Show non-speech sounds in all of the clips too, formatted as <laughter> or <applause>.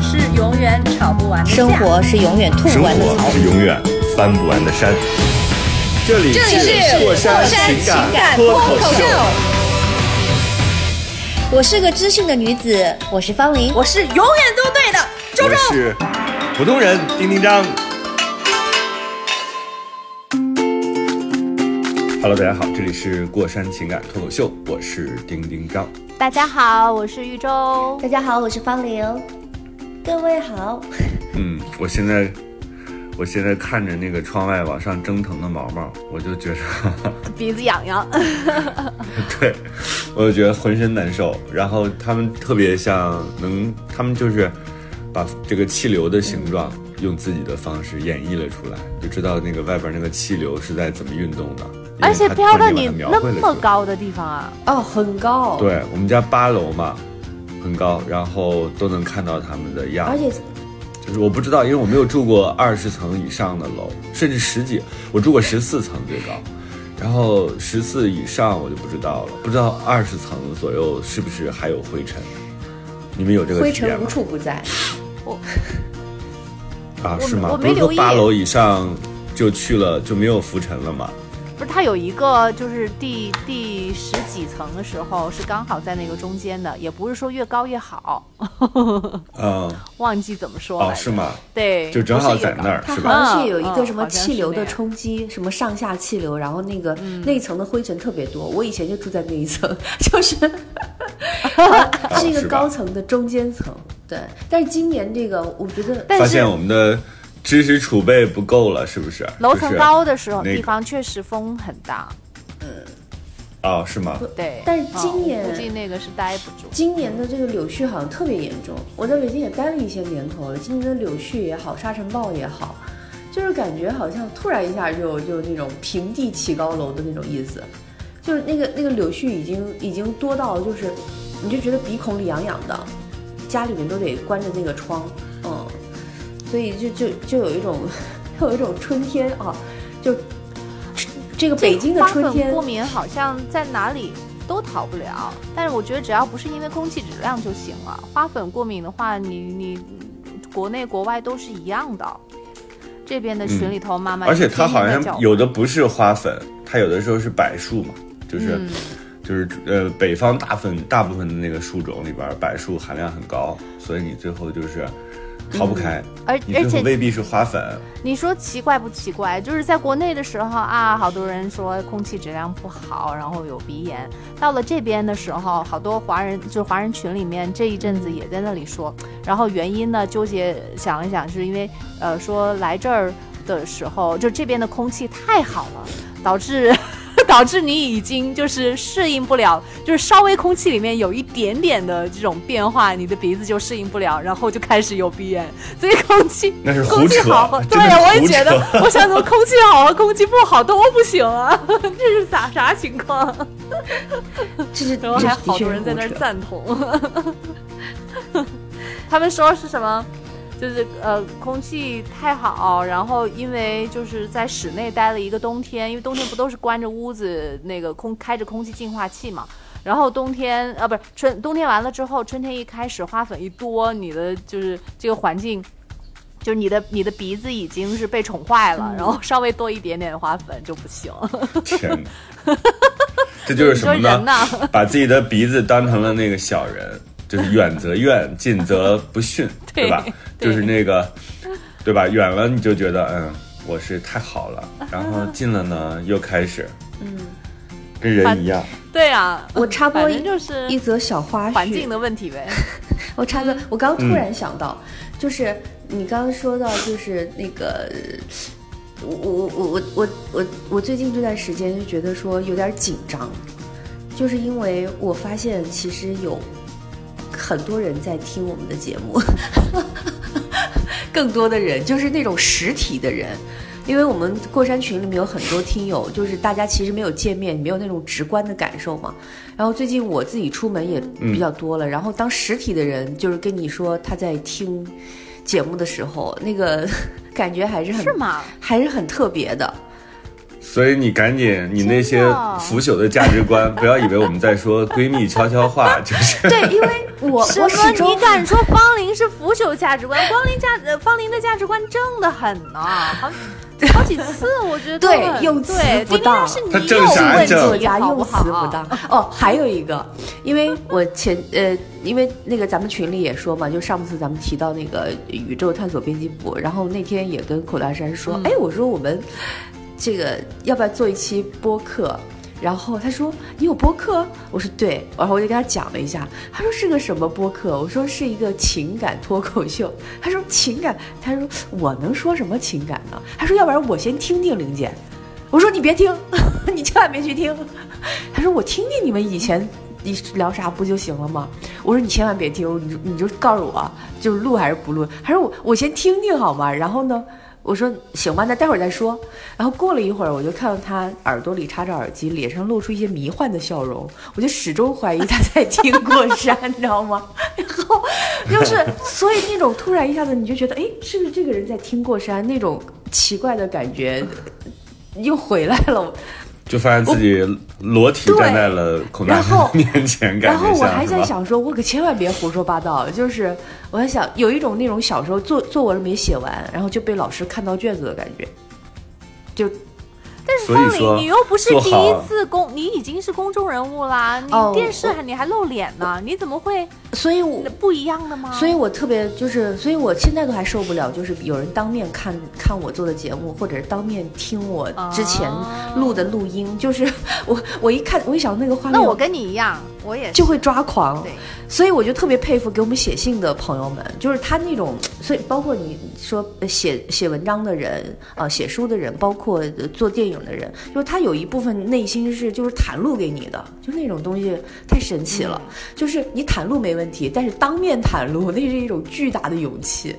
是永远吵不完的架生活是永远吐生不完的槽活。是永远翻不完的山。这里是过山情情感脱脱口秀，我是个知性的女子，我是方玲。我是永远都对的周我周。是普通人丁丁张。Hello，大家好，这里是过山情感脱口秀，我是丁丁张。大家好，我是玉州。大家好，我是方玲。各位好，嗯，我现在，我现在看着那个窗外往上蒸腾的毛毛，我就觉得，<laughs> 鼻子痒痒，<laughs> 对，我就觉得浑身难受。然后他们特别像能，他们就是把这个气流的形状用自己的方式演绎了出来，就知道那个外边那个气流是在怎么运动的，而且它飘到你那么高的地方啊！哦，很高，，对我们家八楼嘛，很高，然后都能看到他们的样子。而且就是我不知道，因为我没有住过二十层以上的楼，甚至十几，我住过十四层最高，然后十四以上我就不知道了，不知道二十层左右是不是还有灰尘？你们有这个灰尘无？处不在。我啊，是吗？我没不是说留意八楼以上就去了就没有浮尘了吗？不是，它有一个就是第第十几层的时候是刚好在那个中间的，也不是说越高越好，嗯，<laughs> 忘记怎么说哦，是吗？对，就正好在那儿是吧？好像是有一个嗯什么气流的冲击，什么上下气流，然后那个、嗯那一层的灰尘特别多。我以前就住在那一层，<laughs> 就是 <laughs> 是一个高层的中间层。对，但是今年这个我觉得但是发现我们的知识储备不够了，是不是？楼层高的时候，那个地方确实风很大，嗯哦，是吗？对。但是嗯今年我估计那个是待不住。今年的这个柳絮好像特别严重。我在北京也待了一些年头了，今年的柳絮也好，沙尘暴也好，就是感觉好像突然一下就 <laughs> 就那种平地起高楼的那种意思，就是那个那个柳絮已经已经多到就是，你就觉得鼻孔里痒痒的，家里面都得关着那个窗，嗯，所以就就就有一种 <laughs> 有一种春天啊，就这个北京的花春天粉过敏好像在哪里都逃不了，但是我觉得只要不是因为空气质量就行了。花粉过敏的话，你你国内国外都是一样的。这边的群里头妈妈、而且它好像有的不是花粉，它有的时候是柏树嘛，就是、嗯就是呃北方大部分大部分的那个树种里边柏树含量很高，所以你最后就是逃不开，而而且未必是花粉。你说奇怪不奇怪？就是在国内的时候啊，好多人说空气质量不好，然后有鼻炎。到了这边的时候，好多华人就是华人群里面这一阵子也在那里说，然后原因呢，纠结想了想，是因为呃说来这儿的时候，就这边的空气太好了，导致。导致你已经就是适应不了，就是稍微空气里面有一点点的这种变化，你的鼻子就适应不了，然后就开始有鼻炎。所以空气 <laughs> 那是胡空气扯好和，对我也觉得，我想说空气好和空气不好都不行啊，<laughs> 这是咋啥情况？<laughs> 这是然后还好多人在那儿赞同，他们说是什么？就是呃，空气太好，然后因为就是在室内待了一个冬天，因为冬天不都是关着屋子那个空开着空气净化器嘛。然后冬天啊，不是春冬天完了之后，春天一开始花粉一多，你的就是这个环境，就是你的你的鼻子已经是被宠坏了，然后稍微多一点点花粉就不行。天哪，<laughs> 这就是什么人呢？呐把自己的鼻子当成了那个小人，就是远则 <laughs> 怨，近则不逊，对吧？就是那个，对吧？远了你就觉得嗯，我是太好了，然后近了呢又开始，嗯，跟人一样。对啊，我插播一正就是一则小花絮，环境的问题呗。<laughs> 我插个，我刚刚突然想到，就是你刚刚说到，就是那个，我我我我我我我最近这段时间就觉得说有点紧张，就是因为我发现其实有很多人在听我们的节目，<laughs> 更多的人，就是那种实体的人。因为我们过山群里面有很多听友，就是大家其实没有见面，没有那种直观的感受嘛。然后最近我自己出门也比较多了，然后当实体的人就是跟你说他在听节目的时候，那个 <laughs> 感觉还是很是吗？还是很特别的。所以你赶紧，你那些腐朽的价值观，<laughs> 不要以为我们在说闺蜜悄悄话，就是对，因为我？我始终你敢说方林是腐朽价值观？方林价呃，方林的价值观正的很呢，好好几次我觉得都对用词对，不当是你他正有啥正问题，作家用词不当。哦，还有一个，因为我前呃，因为那个咱们群里也说嘛，就上次咱们提到那个宇宙探索编辑部，然后那天也跟口大山说，嗯哎，我说我们这个要不要做一期播客？然后他说：“你有播客？”我说：“对。”然后我就跟他讲了一下。他说：“是个什么播客？”我说：“是一个情感脱口秀。”他说：“情感？”他说：“我能说什么情感呢？”他说：“要不然我先听听玲姐。”我说：“你别听，你千万别去听。<laughs> ”他说：“我听听你们以前你聊啥不就行了吗？”我说：“你千万别听，你就你就告诉我，就录还是不录？”他说：“我我先听听好吗？”然后呢？我说行吧，那待会儿再说。然后过了一会儿，我就看到他耳朵里插着耳机，脸上露出一些迷幻的笑容，我就始终怀疑他在听过山，你知道吗？<laughs> 然后就是，所以那种突然一下子你就觉得，哎，是不是这个人在听过山？那种奇怪的感觉又回来了。就发现自己裸体站在了孔大然后山面前，感然后我还？在想说，我可千万别胡说八道。就是我在想，有一种那种小时候作作文没写完，然后就被老师看到卷子的感觉，就但是方林，你又不是第一次公，你已经是公众人物啦，你哦电视还你还露脸呢，你怎么会所以我不一样的吗？所以我特别就是，所以我现在都还受不了，就是有人当面看看我做的节目，或者是当面听我之前录的录音，就是我我一看我一想到那个画面，那我跟你一样，我也就会抓狂。对。所以我就特别佩服给我们写信的朋友们，就是他那种，所以包括你说呃写写文章的人，呃，写书的人，包括呃做电影的人，就是他有一部分内心是就是袒露给你的，就那种东西太神奇了。就是你袒露没问题，但是当面袒露那是一种巨大的勇气。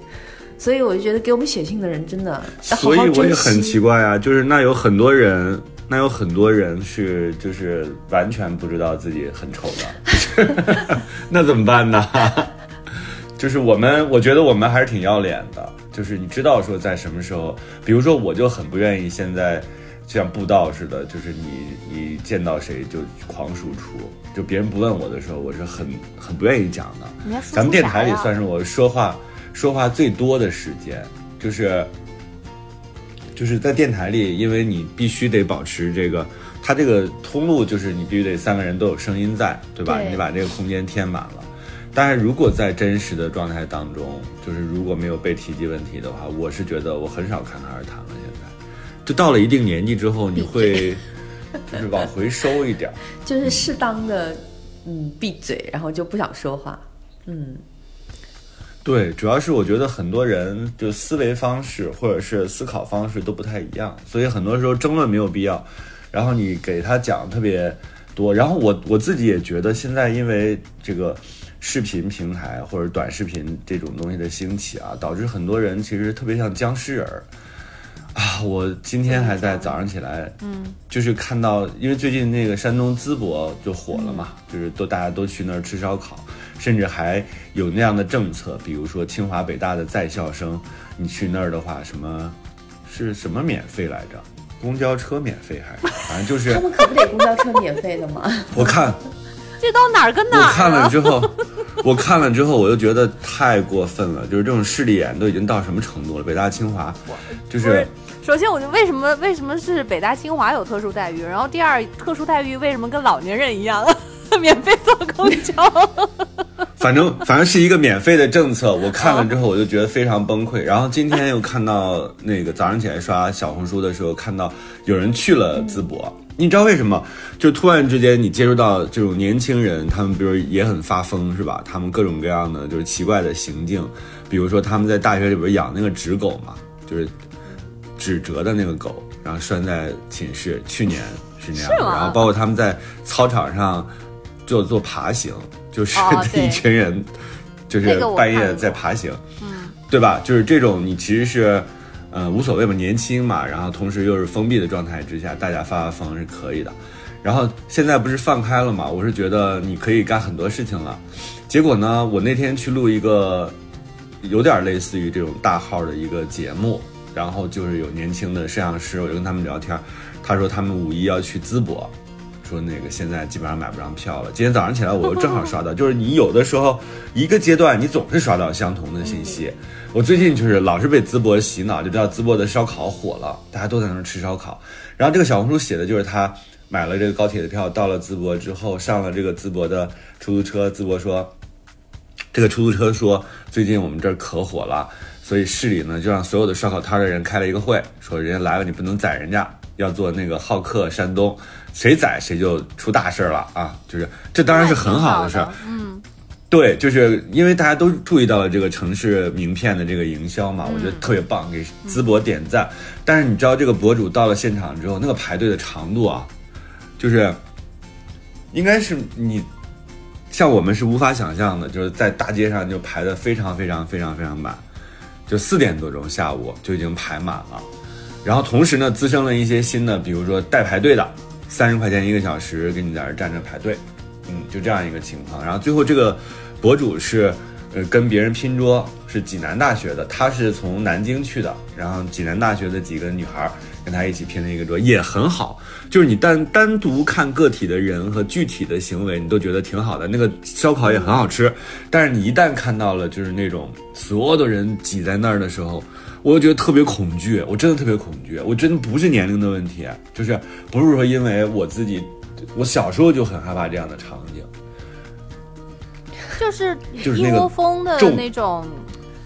所以我就觉得给我们写信的人真的所以我。也很奇怪啊，就是那有很多人，那有很多人是就是完全不知道自己很丑的，就 <laughs> 是那怎么办呢？<laughs> 就是我们，我觉得我们还是挺要脸的，就是你知道说在什么时候，比如说我就很不愿意现在就像布道似的，就是你你见到谁就狂输出，就别人不问我的时候，我是很很不愿意讲的。咱们电台里算是我说话说话最多的时间，就是就是在电台里，因为你必须得保持这个，它这个通路就是你必须得三个人都有声音在，对吧？对你把这个空间填满了。但是如果在真实的状态当中，就是如果没有被提及问题的话，我是觉得我很少侃侃而谈了。现在，就到了一定年纪之后，你会就是往回收一点儿。<laughs> 就是适当的嗯闭嘴，然后就不想说话。嗯，对，主要是我觉得很多人就思维方式或者是思考方式都不太一样，所以很多时候争论没有必要。然后你给他讲特别多，然后我我自己也觉得现在因为这个视频平台或者短视频这种东西的兴起啊，导致很多人其实特别像僵尸人儿啊。我今天还在早上起来，嗯，就是看到，因为最近那个山东淄博就火了嘛，就是都大家都去那儿吃烧烤。甚至还有那样的政策，比如说清华北大的在校生，你去那儿的话，什么是什么免费来着？公交车免费还是反正就是他们可不得公交车免费的吗？我看这到哪儿跟哪儿我看了啊？之后，我看了之后，我就觉得太过分了，就是这种势利眼都已经到什么程度了？北大清华就不是，首先我就为什么为什么是北大清华有特殊待遇？然后第二，特殊待遇为什么跟老年人一样，<laughs> 免费坐公交？反正反正是一个免费的政策，我看了之后我就觉得非常崩溃。然后今天又看到那个早上起来刷小红书的时候，看到有人去了淄博，你知道为什么？就突然之间你接触到这种年轻人，他们比如也很发疯是吧？他们各种各样的就是奇怪的行径，比如说他们在大学里边养那个纸狗嘛，就是纸折的那个狗，然后拴在寝室，去年是那样然后包括他们在操场上做做爬行，就是 <laughs> 一群人，就是半夜在爬行。对吧？就是这种你其实是，呃，无所谓嘛，年轻嘛，然后同时又是封闭的状态之下，大家发发疯是可以的。然后现在不是放开了嘛？我是觉得你可以干很多事情了。结果呢，我那天去录一个有点类似于这种大号的一个节目，然后就是有年轻的摄像师，我就跟他们聊天，他说他们五一要去淄博。说那个现在基本上买不上票了。今天早上起来我又正好刷到，就是你有的时候一个阶段你总是刷到相同的信息。我最近就是老是被淄博洗脑，就知道淄博的烧烤火了，大家都在那儿吃烧烤。然后这个小红书写的就是他买了这个高铁的票，到了淄博之后上了这个淄博的出租车，淄博说这个出租车说最近我们这儿可火了，所以市里呢就让所有的烧烤摊的人开了一个会，说人家来了你不能宰人家，要做那个好客山东。谁宰谁就出大事了啊！就是这当然是很好的事儿，嗯，对，就是因为大家都注意到了这个城市名片的这个营销嘛，我觉得特别棒，给淄博点赞。但是你知道这个博主到了现场之后，那个排队的长度啊，就是应该是你像我们是无法想象的，就是在大街上就排的非常非常非常非常满，就四点多钟下午就已经排满了，然后同时呢滋生了一些新的，比如说带排队的。三十块钱一个小时，给你在这站着排队，嗯，就这样一个情况。然后最后这个博主是，呃，跟别人拼桌，是济南大学的，他是从南京去的，然后济南大学的几个女孩跟他一起拼了一个桌，也很好。就是你单单独看个体的人和具体的行为，你都觉得挺好的。那个烧烤也很好吃，但是你一旦看到了就是那种所有的人挤在那儿的时候。我就觉得特别恐惧，我真的特别恐惧，我真的不是年龄的问题，就是不是说因为我自己，我小时候就很害怕这样的场景，就是就是一窝蜂的那种，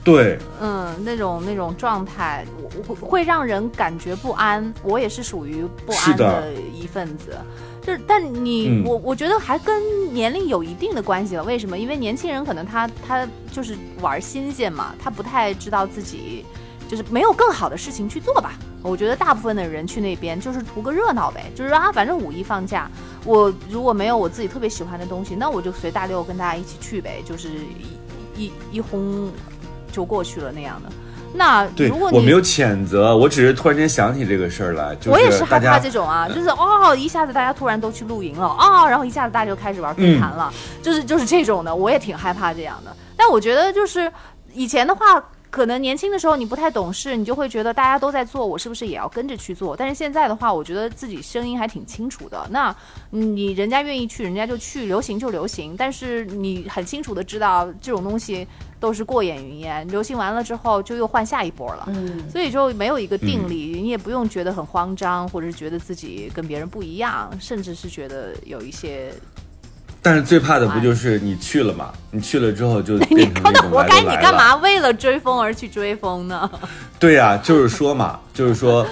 对，嗯，那种那种状态，会会让人感觉不安。我也是属于不安的一份子，就是但你我我觉得还跟年龄有一定的关系了。为什么？因为年轻人可能他他就是玩新鲜嘛，他不太知道自己。就是没有更好的事情去做吧？我觉得大部分的人去那边就是图个热闹呗，就是啊，反正五一放假，我如果没有我自己特别喜欢的东西，那我就随大溜跟大家一起去呗，就是一一一轰就过去了那样的。那如果我没有谴责，我只是突然间想起这个事儿来，我也是害怕这种啊，就是哦，一下子大家突然都去露营了啊，然后一下子大家就开始玩飞盘了，就是就是这种的，我也挺害怕这样的。但我觉得就是以前的话。可能年轻的时候你不太懂事，你就会觉得大家都在做，我是不是也要跟着去做？但是现在的话，我觉得自己声音还挺清楚的。那你人家愿意去，人家就去，流行就流行。但是你很清楚的知道，这种东西都是过眼云烟，流行完了之后就又换下一波了。嗯，所以就没有一个定力，你也不用觉得很慌张，或者是觉得自己跟别人不一样，甚至是觉得有一些。但是最怕的不就是你去了嘛？你去了之后就 <laughs> 变成那种活该！你干嘛为了追风而去追风呢？<laughs> 对呀，就是说嘛，就是说，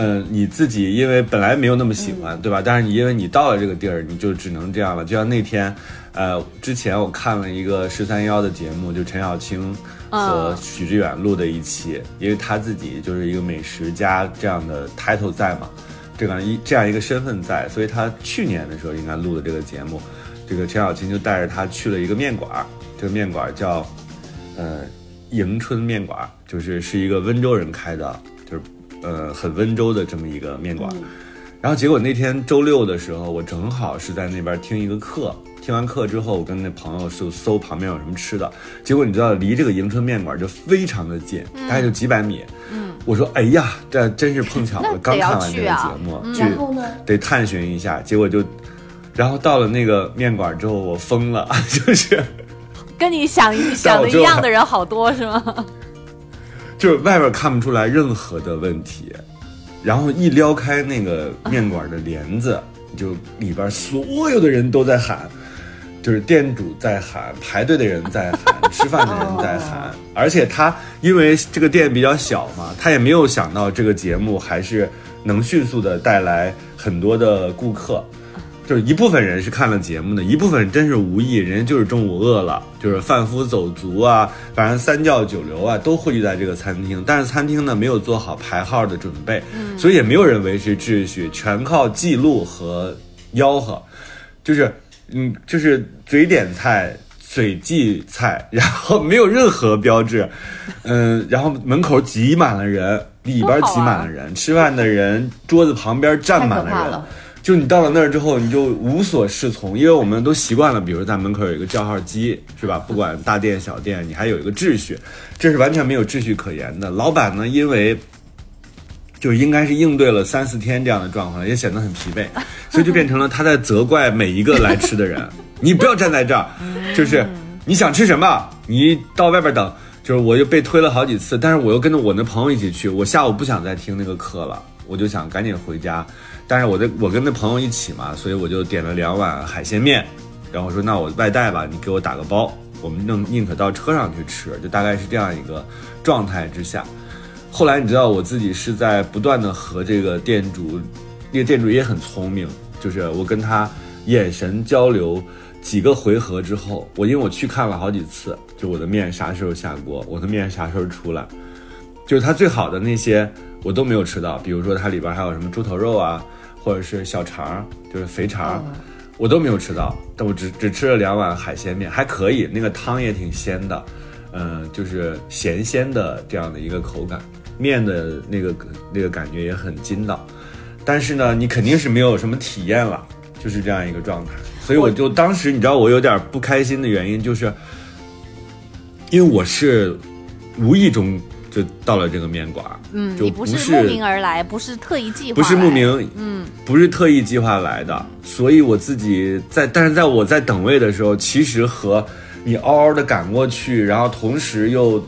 嗯，你自己因为本来没有那么喜欢，对吧？但是你因为你到了这个地儿，你就只能这样了。就像那天，呃，之前我看了一个十三幺的节目，就陈小青和许志远录的一期，因为他自己就是一个美食家这样的 title 在嘛，这样一这样一个身份在，所以他去年的时候应该录的这个节目。这个陈小青就带着他去了一个面馆，这个面馆叫，呃，迎春面馆，就是是一个温州人开的，就是呃很温州的这么一个面馆。然后结果那天周六的时候，我正好是在那边听一个课，听完课之后，我跟那朋友就搜旁边有什么吃的。结果你知道，离这个迎春面馆就非常的近，大概就几百米。嗯，我说，哎呀，这真是碰巧了，刚看完这个节目，然后呢，得探寻一下。结果就。然后到了那个面馆之后，我疯了，<laughs> 就是跟你想想的一样的人好多是吗？就是外边看不出来任何的问题，然后一撩开那个面馆的帘子，就里边所有的人都在喊，就是店主在喊，排队的人在喊，<laughs> 吃饭的人在喊，而且他因为这个店比较小嘛，他也没有想到这个节目还是能迅速的带来很多的顾客。就是一部分人是看了节目的，一部分真是无意，人家就是中午饿了，就是贩夫走卒啊，反正三教九流啊，都汇聚在这个餐厅。但是餐厅呢没有做好排号的准备，所以也没有人维持秩序，全靠记录和吆喝。就是，嗯，就是嘴点菜，水记菜，然后没有任何标志，<laughs> 嗯，然后门口挤满了人，里边挤满了人，吃饭的人桌子旁边站满了人。就你到了那儿之后，你就无所适从，因为我们都习惯了，比如在门口有一个叫号机，是吧？不管大店小店，你还有一个秩序，这是完全没有秩序可言的。老板呢，因为就应该是应对了三四天这样的状况，也显得很疲惫，<laughs> 所以就变成了他在责怪每一个来吃的人：你不要站在这儿，就是你想吃什么，你到外边等。就是我又被推了好几次，但是我又跟着我那朋友一起去，我下午不想再听那个课了，我就想赶紧回家。但是我的我跟那朋友一起嘛，所以我就点了两碗海鲜面，然后我说那我外带吧，你给我打个包，我们宁宁可到车上去吃，就大概是这样一个状态之下。后来你知道我自己是在不断的和这个店主，那个店主也很聪明，就是我跟他眼神交流几个回合之后，我因为我去看了好几次，就我的面啥时候下锅，我的面啥时候出来，就是他最好的那些我都没有吃到，比如说它里边还有什么猪头肉啊。或者是小肠，就是肥肠，我都没有吃到，但我只只吃了两碗海鲜面，还可以，那个汤也挺鲜的，嗯，就是咸鲜的这样的一个口感，面的那个那个感觉也很筋道，但是呢，你肯定是没有什么体验了，就是这样一个状态，所以我就当时你知道我有点不开心的原因，就是因为我是无意中。就到了这个面馆，嗯，你不是慕名而来，不是特意计划，不是慕名，嗯，不是特意计划来的，所以我自己在，但是在我在等位的时候，其实和你嗷嗷的赶过去，然后同时又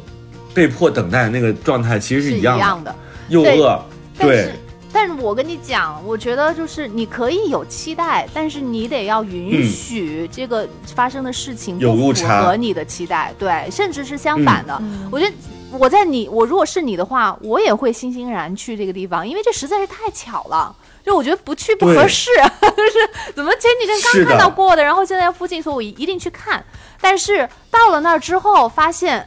被迫等待那个状态其实是一样的，又饿，对。但是我跟你讲，我觉得就是你可以有期待，但是你得要允许这个发生的事情不符合你的期待，对，甚至是相反的，我觉得。我在你，我如果是你的话，我也会欣欣然去这个地方，因为这实在是太巧了。就我觉得不去不合适，<laughs> 就是怎么前几天刚看到过的，然后现在附近，所以我一定去看。但是到了那儿之后，发现。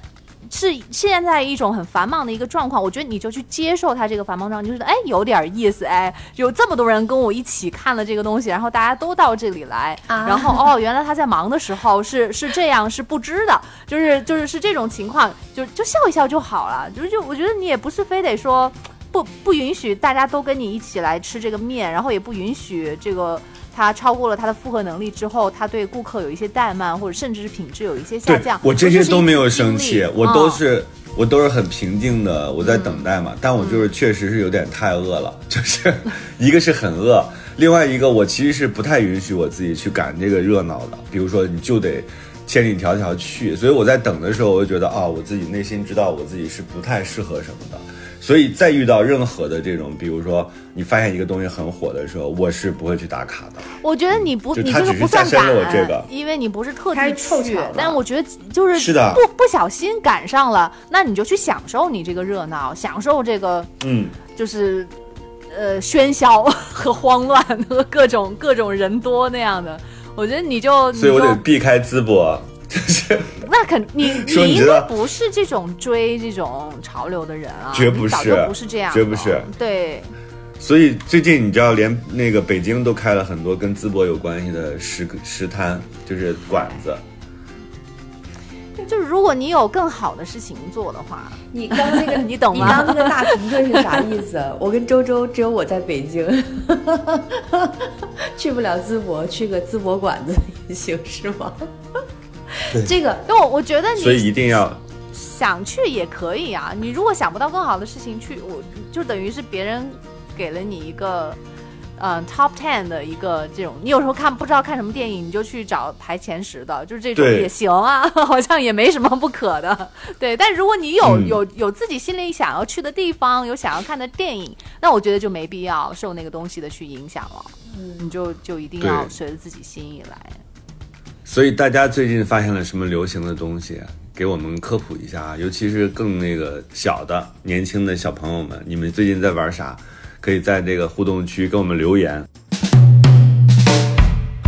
是现在一种很繁忙的一个状况，我觉得你就去接受它这个繁忙状况，就是哎有点意思，哎有这么多人跟我一起看了这个东西，然后大家都到这里来，然后哦原来他在忙的时候是是这样是不知的，就是就是是这种情况，就就笑一笑就好了，就就我觉得你也不是非得说不不允许大家都跟你一起来吃这个面，然后也不允许这个。它超过了它的负荷能力之后，它对顾客有一些怠慢，或者甚至是品质有一些下降。我这些都没有生气，我都是我都是很平静的，我在等待嘛。但我就是确实是有点太饿了，就是一个是很饿，另外一个我其实是不太允许我自己去赶这个热闹的。比如说，你就得千里迢迢去，所以我在等的时候，我就觉得啊，我自己内心知道我自己是不太适合什么的。所以再遇到任何的这种，比如说你发现一个东西很火的时候，我是不会去打卡的。我觉得你不，你这个不算赶，个，因为你不是特地去。但我觉得就是是的，不不小心赶上了，那你就去享受你这个热闹，享受这个，嗯，就是呃喧嚣和慌乱和各种各种人多那样的。我觉得你就，所以我得避开淄博。那肯你你应该不是这种追这种潮流的人啊，绝不是，早就不是这样，绝不是。对，所以最近你知道，连那个北京都开了很多跟淄博有关系的食食摊，就是馆子。就是如果你有更好的事情做的话，你刚那个 <laughs> 你懂吗？你刚那个大评论是啥意思？我跟周周只有我在北京，<laughs> 去不了淄博，去个淄博馆子 <laughs> 也行是吗？这个，因为我我觉得你，所以一定要想去也可以啊。你如果想不到更好的事情去，我就等于是别人给了你一个，嗯，top ten 的一个这种。你有时候看不知道看什么电影，你就去找排前十的，就是这种也行啊，<laughs> 好像也没什么不可的。对，但如果你有有有自己心里想要去的地方，有想要看的电影，那我觉得就没必要受那个东西的去影响了。嗯，你就就一定要随着自己心意来。所以大家最近发现了什么流行的东西？给我们科普一下啊！尤其是更那个小的、年轻的小朋友们，你们最近在玩啥？可以在这个互动区给我们留言。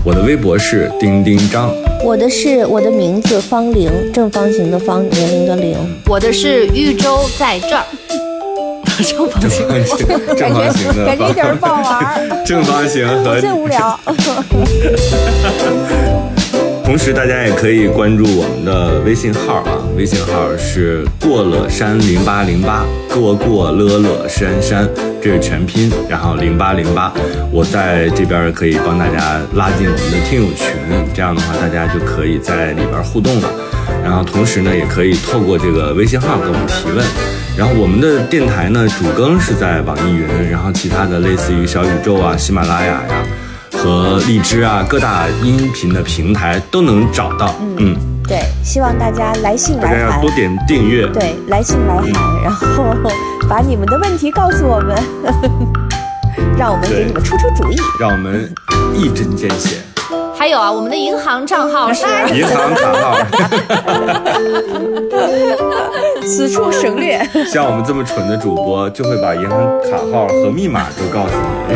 我的微博是丁丁张，我的是我的名字方玲，正方形的方，年龄的龄。我的是豫州在这儿，正方形，正方形的，感觉一点不好玩。<laughs> 正方形和最无聊。<laughs> 同时，大家也可以关注我们的微信号啊，微信号是过了山零八零八，过过乐乐山山，这是全拼，然后零八零八，我在这边可以帮大家拉进我们的听友群，这样的话大家就可以在里边互动了。然后同时呢，也可以透过这个微信号给我们提问。然后我们的电台呢，主更是在网易云，然后其他的类似于小宇宙啊、喜马拉雅呀。和荔枝啊，各大音频的平台都能找到。嗯，对，希望大家来信来函，多点订阅。对，来信来函，然后把你们的问题告诉我们，<laughs> 让我们给你们出出主意，让我们一针见血。还有啊，我们的银行账号是银行卡号，<laughs> 此处省略。像我们这么蠢的主播，就会把银行卡号和密码都告诉你。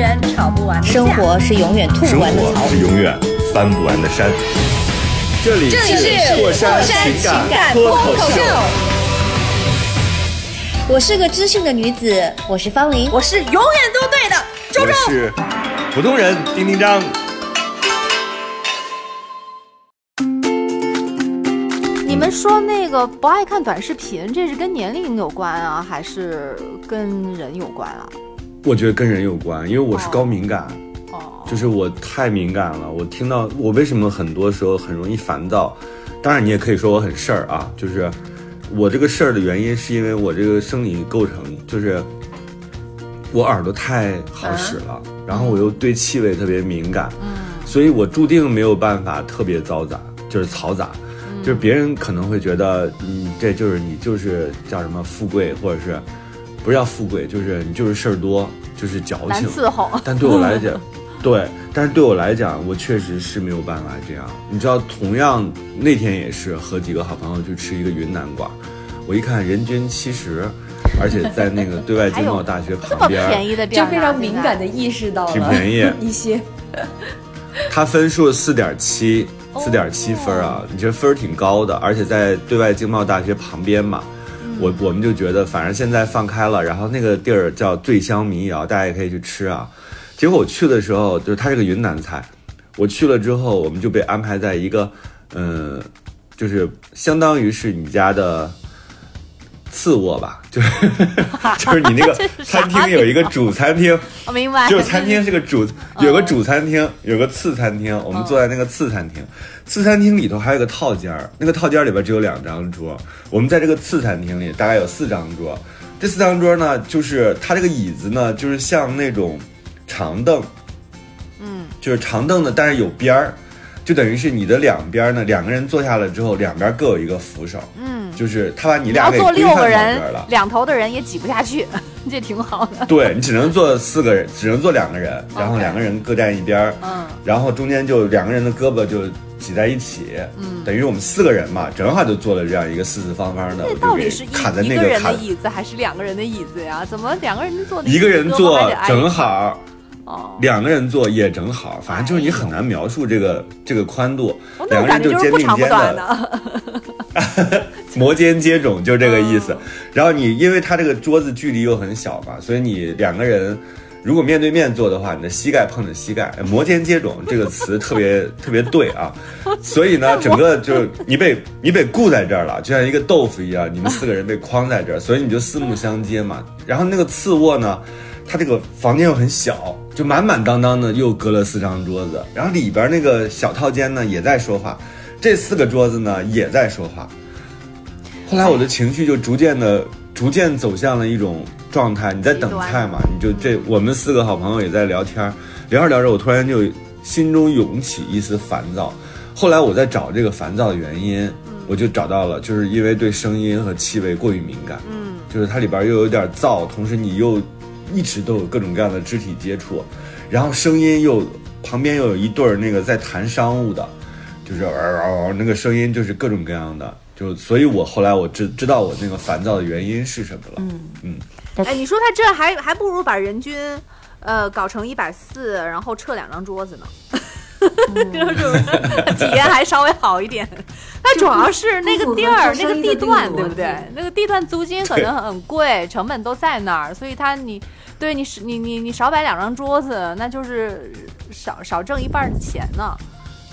是永远吵不完的生活是永远吐不完的草，是永远翻不完的山。这里是过山情感脱口秀。我是个知性的女子，我是方玲，我是永远都对的周周，我是普通人丁丁张。你们说那个不爱看短视频，这是跟年龄有关啊，还是跟人有关啊？我觉得跟人有关，因为我是高敏感，哦，就是我太敏感了。我听到我为什么很多时候很容易烦躁，当然你也可以说我很事儿啊，就是我这个事儿的原因是因为我这个生理构成，就是我耳朵太好使了，然后我又对气味特别敏感，嗯，所以我注定没有办法特别嘈杂，就是嘈杂，就是别人可能会觉得你这就是你就是叫什么富贵或者是。不是叫富贵，就是你就是事儿多，就是矫情，伺候。<laughs> 但对我来讲，对，但是对我来讲，我确实是没有办法这样。你知道，同样那天也是和几个好朋友去吃一个云南馆，我一看人均七十，而且在那个对外经贸大学旁边，便宜的店，就非常敏感的意识到了，挺便宜 <laughs> 一些。他分数四点七，四点七分啊，你这分儿挺高的，而且在对外经贸大学旁边嘛。我我们就觉得，反正现在放开了，然后那个地儿叫醉香民谣，大家也可以去吃啊。结果我去的时候，就是它是个云南菜，我去了之后，我们就被安排在一个，嗯，就是相当于是你家的。次卧吧，就是 <laughs> 就是你那个 <laughs> 餐厅有一个主餐厅，我 <laughs> 明白，就是餐厅是个主，有个主餐厅，有个次餐厅，我们坐在那个次餐厅，次餐厅里头还有个套间儿，那个套间里边只有两张桌，我们在这个次餐厅里大概有四张桌，这四张桌呢，就是它这个椅子呢，就是像那种长凳，嗯，就是长凳的，但是有边儿，就等于是你的两边呢，两个人坐下来之后，两边各有一个扶手，嗯。就是他把你俩给坐六个人了，两头的人也挤不下去，<laughs> 这挺好的。对你只能坐四个人，只能坐两个人，然后两个人各站一边儿，嗯，然后中间就两个人的胳膊就挤在一起，嗯，等于我们四个人嘛，正好就坐了这样一个四四方方的。到底是卡在那个人的椅子还是两个人的椅子呀？怎么两个人坐？一个人坐正好，哦，两个人坐也正好，反正就是你很难描述这个这个宽度，两个人就肩并肩的。<laughs> 摩肩接踵就这个意思，然后你因为它这个桌子距离又很小嘛，所以你两个人如果面对面坐的话，你的膝盖碰着膝盖，摩肩接踵这个词特别 <laughs> 特别对啊，所以呢，整个就你被你被固在这儿了，就像一个豆腐一样，你们四个人被框在这儿，所以你就四目相接嘛。然后那个次卧呢，它这个房间又很小，就满满当当的又隔了四张桌子，然后里边那个小套间呢也在说话，这四个桌子呢也在说话。后来我的情绪就逐渐的、逐渐走向了一种状态。你在等菜嘛？你就这，我们四个好朋友也在聊天，聊着聊着，我突然就心中涌起一丝烦躁。后来我在找这个烦躁的原因，我就找到了，就是因为对声音和气味过于敏感。嗯，就是它里边又有点燥，同时你又一直都有各种各样的肢体接触，然后声音又旁边又有一对儿那个在谈商务的，就是嗷嗷嗷那个声音就是各种各样的，就所以我后来我知知道我那个烦躁的原因是什么了。嗯嗯，哎，你说他这还还不如把人均，呃，搞成一百四，然后撤两张桌子呢，是不是？体验还稍微好一点。<laughs> 那主要是那个地儿、那个地段，对不对？那个地段租金可能很贵，成本都在那儿，所以他你对你是你你你少摆两张桌子，那就是少少挣一半的钱呢。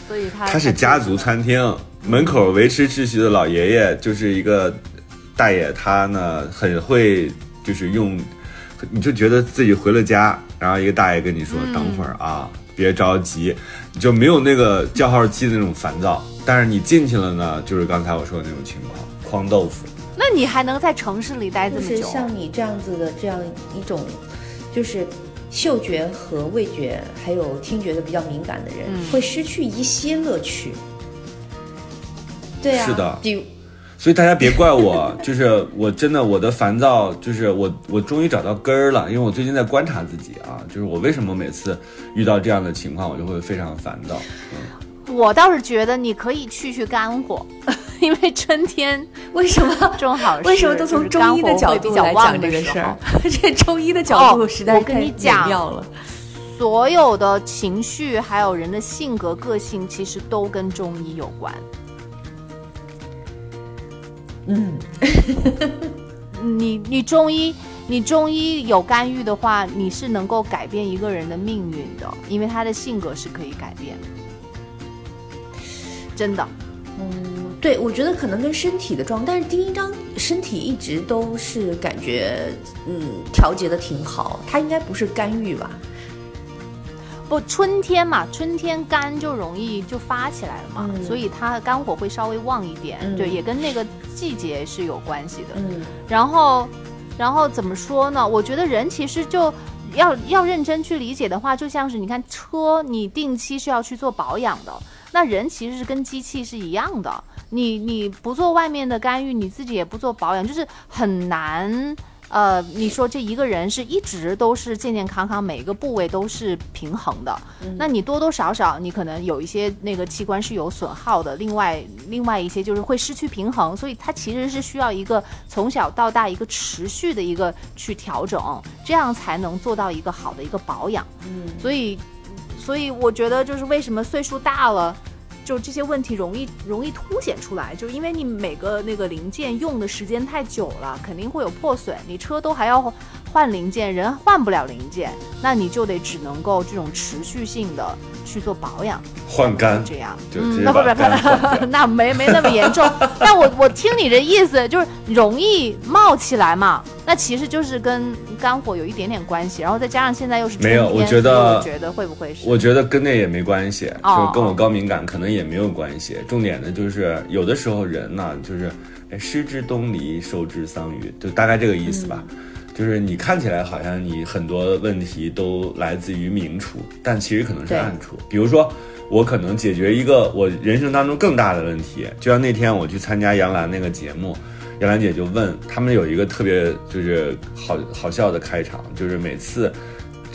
所以他他是家族餐厅，门口维持秩序的老爷爷就是一个大爷，他呢很会就是用，你就觉得自己回了家，然后一个大爷跟你说：“等会儿啊，别着急。”你就没有那个叫号机的那种烦躁。但是你进去了呢，就是刚才我说的那种情况，框豆腐。那你还能在城市里待这么久？就是像你这样子的这样一种，就是嗅觉和味觉还有听觉的比较敏感的人，会失去一些乐趣。对啊，是的比如所以大家别怪我，就是我真的我的烦躁，就是我我终于找到根儿了，因为我最近在观察自己啊，就是我为什么每次遇到这样的情况，我就会非常烦躁。嗯，我倒是觉得你可以去去肝火，因为春天为什么 <laughs> 正好为什么都从 <laughs> 中医的角度来讲这个事儿？这中医的角度实在太你讲妙了。所有的情绪还有人的性格、个性，其实都跟中医有关。嗯，你你中医，你中医有干预的话，你是能够改变一个人的命运的，因为他的性格是可以改变的，真的。嗯，对，我觉得可能跟身体的状，但是丁一章身体一直都是感觉嗯调节的挺好，他应该不是干预吧？不，春天嘛，春天肝就容易就发起来了嘛，嗯所以它肝火会稍微旺一点，嗯对，也跟那个季节是有关系的。嗯然后，然后怎么说呢？我觉得人其实就要要认真去理解的话，就像是你看车，你定期是要去做保养的，那人其实是跟机器是一样的。你你不做外面的干预，你自己也不做保养，就是很难。呃，你说这一个人是一直都是健健康康，每一个部位都是平衡的，那你多多少少你可能有一些那个器官是有损耗的，另外另外一些就是会失去平衡，所以它其实是需要一个从小到大一个持续的一个去调整，这样才能做到一个好的一个保养。嗯，所以，所以我觉得就是为什么岁数大了。就这些问题容易容易凸显出来，就是因为你每个那个零件用的时间太久了，肯定会有破损。你车都还要换零件，人换不了零件，那你就得只能够这种持续性的去做保养，换肝这样。那不是肝换掉不，<laughs> 那没没那么严重。但我我听你的意思就是容易冒起来嘛，那其实就是跟肝火有一点点关系，然后再加上现在又是春没有，我觉得我觉得会不会是？我觉得跟那也没关系，哦就是跟我高敏感可能也没有关系。重点的就是有的时候人呢，就是哎失之东篱，收之桑榆，就大概这个意思吧。就是你看起来好像你很多问题都来自于明处，但其实可能是暗处。比如说，我可能解决一个我人生当中更大的问题，就像那天我去参加杨澜那个节目，杨澜姐就问他们有一个特别就是好好笑的开场，就是每次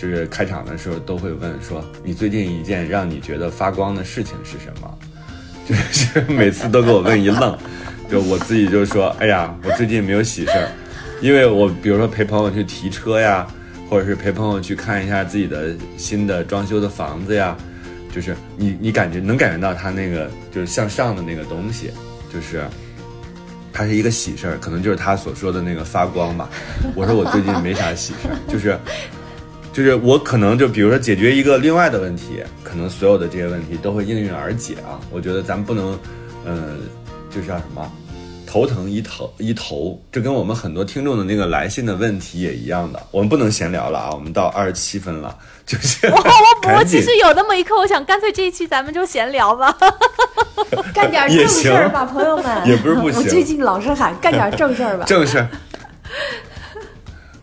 就是开场的时候都会问说你最近一件让你觉得发光的事情是什么？<laughs> 就是每次都给我问一愣，就我自己就说，哎呀，我最近没有喜事儿，因为我比如说陪朋友去提车呀，或者是陪朋友去看一下自己的新的装修的房子呀，就是你你感觉能感觉到他那个就是向上的那个东西，就是。它是一个喜事儿，可能就是他所说的那个发光吧。我说我最近没啥喜事儿，就是就是我可能就比如说解决一个另外的问题，可能所有的这些问题都会应运而解啊。我觉得咱不能，呃，就是叫什么，头疼一头一头，这跟我们很多听众的那个来信的问题也一样的。我们不能闲聊了啊，我们到二十七分了，就是我我我其实有那么一刻，我想干脆这一期咱们就闲聊吧。干点正事儿吧，朋友们。也不是不行我最近老是喊干点正事儿吧。正事儿。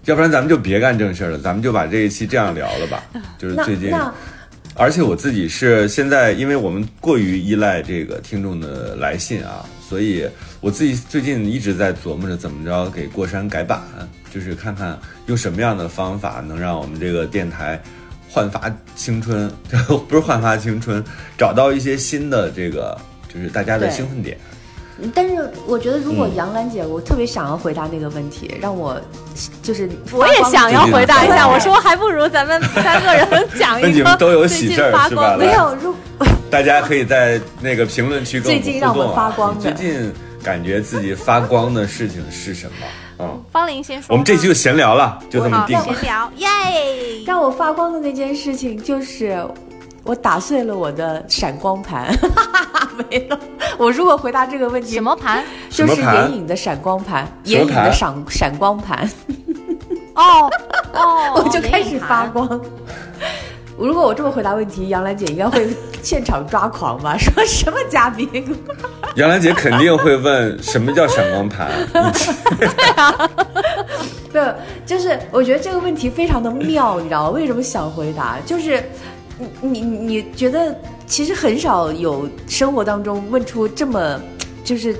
要不然咱们就别干正事儿了，咱们就把这一期这样聊了吧。就是最近，而且我自己是现在，因为我们过于依赖这个听众的来信啊，所以我自己最近一直在琢磨着怎么着给过山改版，就是看看用什么样的方法能让我们这个电台焕发青春，<laughs> 不是焕发青春，找到一些新的这个就是大家的兴奋点。但是我觉得，如果嗯杨澜姐，我特别想要回答那个问题，让我就是我也想要回答一下，我说还不如咱们三个人讲那一个你们都有最近喜事儿发光的是吧没有，如 <laughs> 大家可以在那个评论区跟我们最近让我们发光的最近感觉自己发光的事情是什么？嗯，<laughs> 方玲先说，我们这期就闲聊了，就这么定了。闲聊，耶！让我发光的那件事情就是。我打碎了我的闪光盘，<laughs> 没了。我如果回答这个问题，什么盘？就是眼影的闪光盘，眼影的闪闪光盘，哦哦，<laughs> 我就开始。发光。如果我这么回答问题，杨澜姐应该会现场抓狂吧？<laughs> 说什么嘉宾？杨澜姐肯定会问什么叫闪光盘，对啊，对，就是我觉得这个问题非常的妙，你知道？为什么想回答？就是你你你觉得其实很少有生活当中问出这么 <tsk> 就是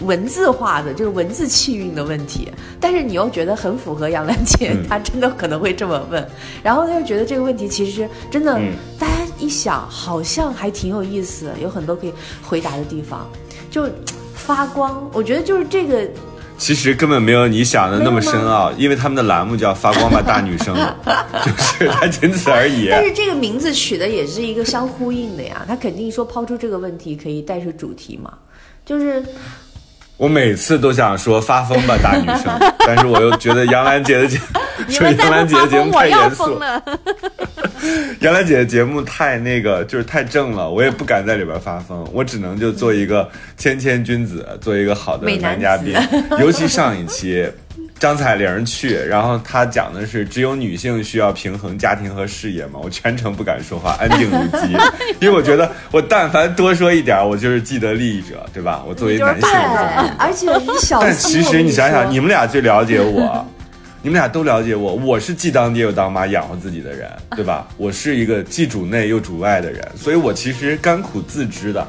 文字化的，就是文字气韵的问题，但是你又觉得很符合杨澜姐，嗯。她真的可能会这么问，然后她又觉得这个问题其实真的，嗯。大家一想好像还挺有意思，有很多可以回答的地方，就发光，我觉得就是这个。其实根本没有你想的那么深奥，因为他们的栏目叫“发光吧大女生”，<laughs> 就是它仅此而已。但是这个名字取的也是一个相呼应的呀，他肯定说抛出这个问题可以带出主题嘛，就是我每次都想说发疯吧大女生，<laughs> 但是我又觉得杨澜姐的节，你说杨澜姐的节目太严肃。疯，了。<laughs> 杨澜姐的节目太那个，就是太正了，我也不敢在里边发疯，我只能就做一个谦谦君子，做一个好的男男嘉宾。<laughs> 尤其上一期，张彩玲去，然后她讲的是只有女性需要平衡家庭和事业嘛，我全程不敢说话，安静如鸡，<laughs> 因为我觉得我但凡多说一点，我就是既得利益者，对吧？我作为男性而且你小但其实你你想想，你们俩最了解我，你们俩都了解我。我是既当爹又当妈养活自己的人，<laughs> 对吧？我是一个既主内又主外的人，所以我其实甘苦自知的。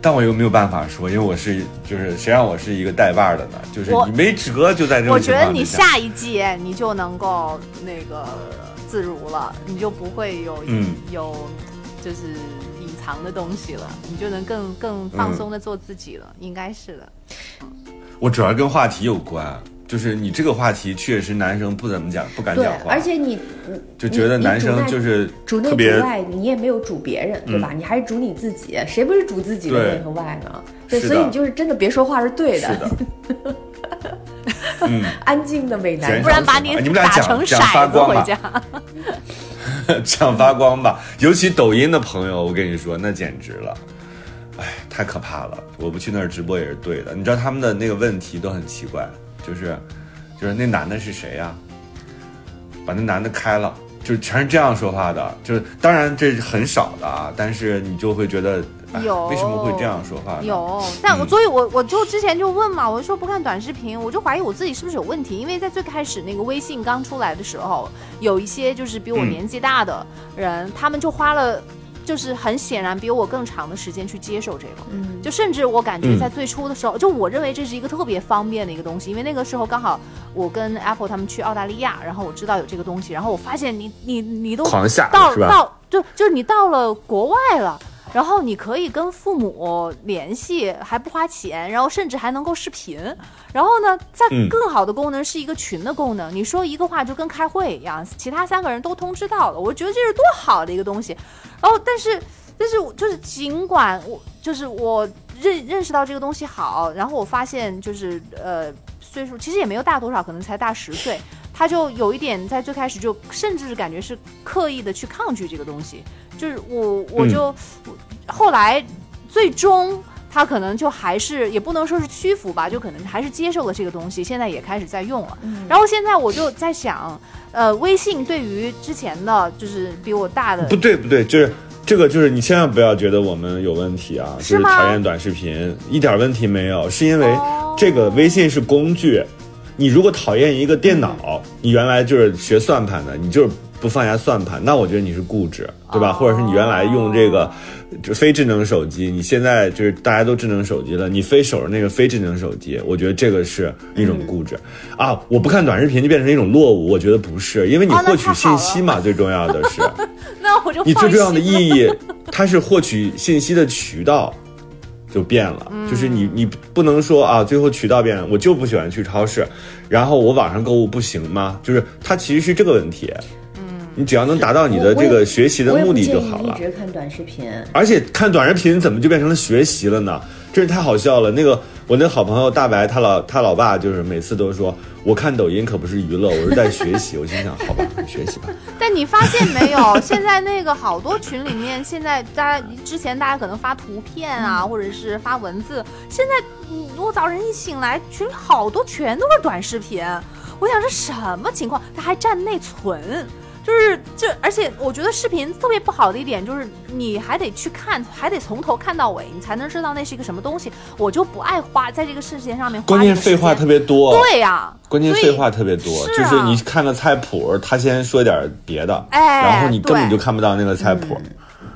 但我又没有办法说，因为我是就是谁让我是一个带把儿的呢？就是你没辙，就在这种我觉得你下。一季你就能够那个自如了，你就不会有、嗯有就是隐藏的东西了，你就能更更放松的做自己了，应该是的。我主要跟话题有关，就是你这个话题确实男生不怎么讲，不敢讲，话，而且你就觉得男生就是主内特别主外，你也没有主别人，对吧？你还是主你自己，谁不是主自己的对内和外呢？对，所以你就是真的别说话是对是的，的。<laughs> 嗯，安静的美男不然把你哎你们俩讲打成讲发光吧回家。<laughs> 讲发光吧，尤其抖音的朋友，我跟你说，那简直了，哎，太可怕了！我不去那儿直播也是对的。你知道他们的那个问题都很奇怪，就是，就是那男的是谁呀、把那男的开了，就全是这样说话的。就是当然这是很少的啊，但是你就会觉得，哎有为什么会这样说话？有，但我嗯所以我，我就之前就问嘛，我就说不看短视频，我就怀疑我自己是不是有问题，因为在最开始那个微信刚出来的时候，有一些就是比我嗯年纪大的人，他们就花了。就是很显然比我更长的时间去接受这个，嗯，就甚至我感觉嗯在最初的时候，就我认为这是一个特别方便的一个东西，因为那个时候刚好我跟 Apple 他们去澳大利亚，然后我知道有这个东西，然后我发现你你你都狂下到？到就就是你到了国外了。然后你可以跟父母联系，还不花钱，然后甚至还能够视频。然后呢，在嗯更好的功能是一个群的功能，你说一个话就跟开会一样，其他三个人都通知到了。我觉得这是多好的一个东西。然后，但是，但是我就是尽管我就是我认认识到这个东西好，然后我发现就是呃岁数其实也没有大多少，可能才大十岁。他就有一点在最开始就甚至是感觉是刻意的去抗拒这个东西，就是我我就、后来最终他可能就还是也不能说是屈服吧，就可能还是接受了这个东西，现在也开始在用了。然后现在我就在想，呃，微信对于之前的就是比我大的不对不对，就是这个就是你千万不要觉得我们有问题啊，就是讨厌短视频，一点问题没有，是因为哦这个微信是工具。你如果讨厌一个电脑，你原来就是学算盘的，你就是不放下算盘，那我觉得你是固执，对吧？哦或者是你原来用这个就非智能手机，你现在就是大家都智能手机了，你非守着那个非智能手机，我觉得这个是一种固执、啊！我不看短视频就变成一种落伍，我觉得不是，因为你获取信息嘛，最重要的是。<laughs> 那我就你最重要的意义，<laughs> 它是获取信息的渠道就变了，嗯就是你你不能说啊，最后渠道变了，我就不喜欢去超市，然后我网上购物不行吗？就是它其实是这个问题。嗯，你只要能达到你的这个学习的目的就好了一直看短视频。而且看短视频怎么就变成了学习了呢？真是太好笑了。那个我那好朋友大白，他老他老爸就是每次都说，我看抖音可不是娱乐，我是在学习。<laughs> 我心想，好吧，你学习吧。但你发现没有？现在那个好多群里面，现在大家之前大家可能发图片啊，或者是发文字，现在嗯我早晨一醒来，群里好多全都是短视频。我想这什么情况？它还占内存。就是这，而且我觉得视频特别不好的一点就是，你还得去看，还得从头看到尾，你才能知道那是一个什么东西。我就不爱花在这个事情上面花关键。废话特别多。对呀、关键废话特别多，是啊就是你看个菜谱，他先说点别的，哎然后你根本就看不到那个菜谱。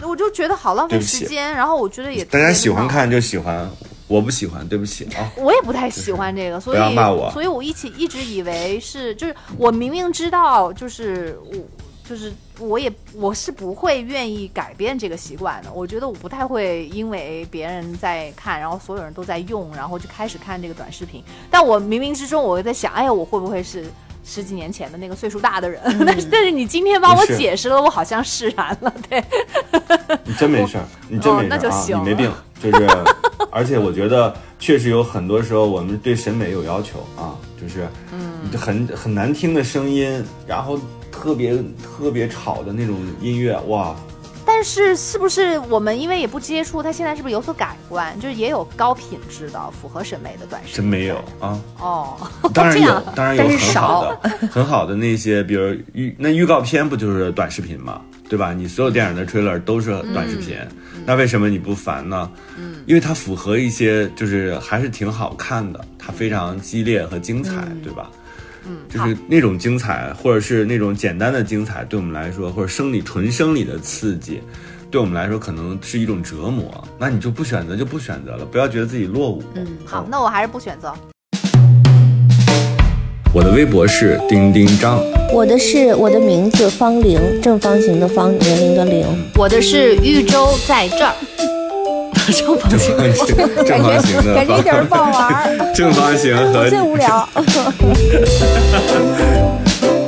我就觉得好浪费时间，然后我觉得也大家喜欢看就喜欢，我不喜欢，对不起啊。我也不太喜欢这个，所以不要骂我所以我一起一直以为是，就是我明明知道，就是我就是我也我是不会愿意改变这个习惯的。我觉得我不太会因为别人在看，然后所有人都在用，然后就开始看这个短视频。但我冥冥之中我在想，哎呀，我会不会是？十几年前的那个岁数大的人，<laughs> 但是但是你今天帮我解释了，我好像释然了，对，你真没事儿，<laughs> 你真没事哦那就儿啊，行你没病。就是，而且我觉得确实有很多时候我们对审美有要求啊，就是，嗯，很很难听的声音，然后特别特别吵的那种音乐，哇，但是是不是我们因为也不接触，它现在是不是有所改观？就是也有高品质的、符合审美的短视频？真没有啊。哦，<laughs> 当然有，当然有很好的、<laughs> 很好的那些，比如预那预告片不就是短视频吗？对吧？你所有电影的 trailer 都是短视频，那为什么你不烦呢？嗯，因为它符合一些，就是还是挺好看的，它非常激烈和精彩，对吧？嗯，就是那种精彩，或者是那种简单的精彩，对我们来说，或者生理纯生理的刺激，对我们来说可能是一种折磨。那你就不选择就不选择了，不要觉得自己落伍。嗯，好，那我还是不选择。我的微博是丁丁张。我的是我的名字方玲，正方形的方，年龄的龄。我的是豫州在这儿，正方形。正方形的 <laughs> 感觉一点儿都不好玩儿，正方形和最无聊。<laughs>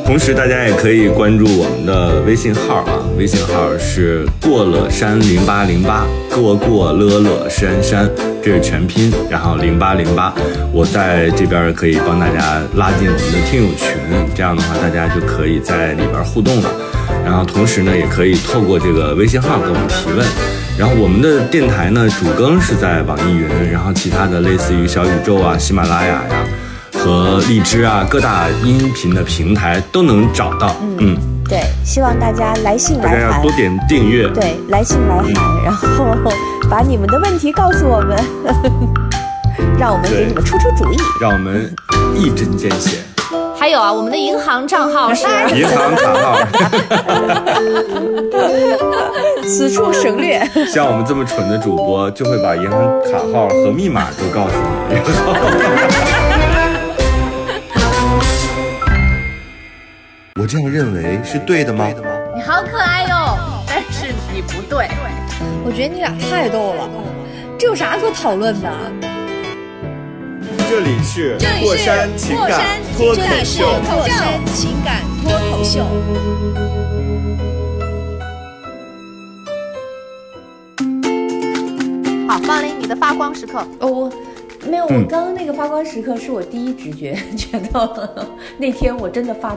同时，大家也可以关注我们的微信号啊，微信号是过了山零八零八，过过乐乐山山，这是全拼，然后零八零八，我在这边可以帮大家拉进我们的听友群，这样的话大家就可以在里边互动了。然后同时呢，也可以透过这个微信号给我们提问。然后我们的电台呢，主更是在网易云，然后其他的类似于小宇宙啊、喜马拉雅呀。和荔枝啊，各大音频的平台都能找到。嗯，对，希望大家来信大家来函要多。点订阅。对，来信来函，然后把你们的问题告诉我们，<laughs> 让我们给你们出出主意。让我们一针见血。还有啊，我们的银行账号是银行卡号，<laughs> 此处省略。<laughs> 像我们这么蠢的主播，就会把银行卡号和密码都告诉你。我这样认为是对的吗？你好可爱哟，但是你不对。我觉得你俩太逗了，这有啥可讨论的？这里是过山情感脱口秀。过山情感脱口秀。好，方玲，你的发光时刻。哦，我没有，我嗯刚刚那个发光时刻是我第一直觉，觉得那天我真的发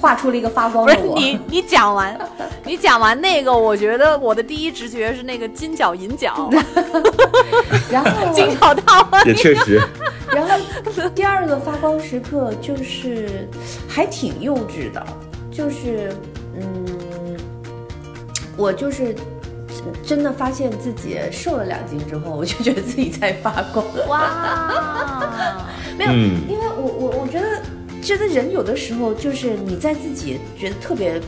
画出了一个发光的我。你，你讲完，<laughs> 你讲完那个，我觉得我的第一直觉是那个金角银角，<laughs> 然后，<laughs> 金角大王。也确实，然后第二个发光时刻就是还挺幼稚的，就是嗯，我就是真的发现自己瘦了两斤之后，我就觉得自己在发光。哇，<laughs> 没有，嗯因为我我我觉得，觉得人有的时候就是你在自己觉得特别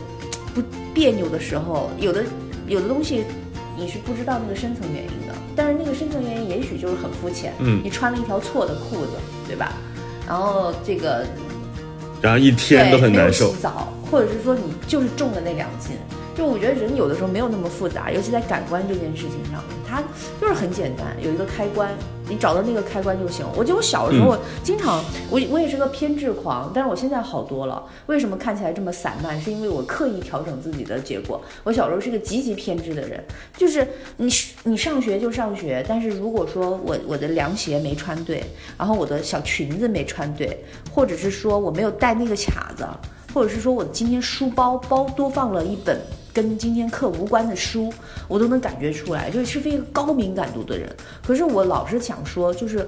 不别扭的时候，有的有的东西你是不知道那个深层原因的，但是那个深层原因也许就是很肤浅，嗯你穿了一条错的裤子，对吧？然后这个然后一天都很难受对没有洗。澡，或者是说你就是重了那两斤。就我觉得人有的时候没有那么复杂，尤其在感官这件事情上面，它就是很简单，有一个开关，你找到那个开关就行。我记得我小时候嗯经常，我我也是个偏执狂，但是我现在好多了。为什么看起来这么散漫？是因为我刻意调整自己的结果。我小时候是个极其偏执的人，就是你你上学就上学，但是如果说我我的凉鞋没穿对，然后我的小裙子没穿对，或者是说我没有带那个卡子，或者是说我今天书包包多放了一本跟今天课无关的书，我都能感觉出来，就是是一个高敏感度的人。可是我老是想说，就是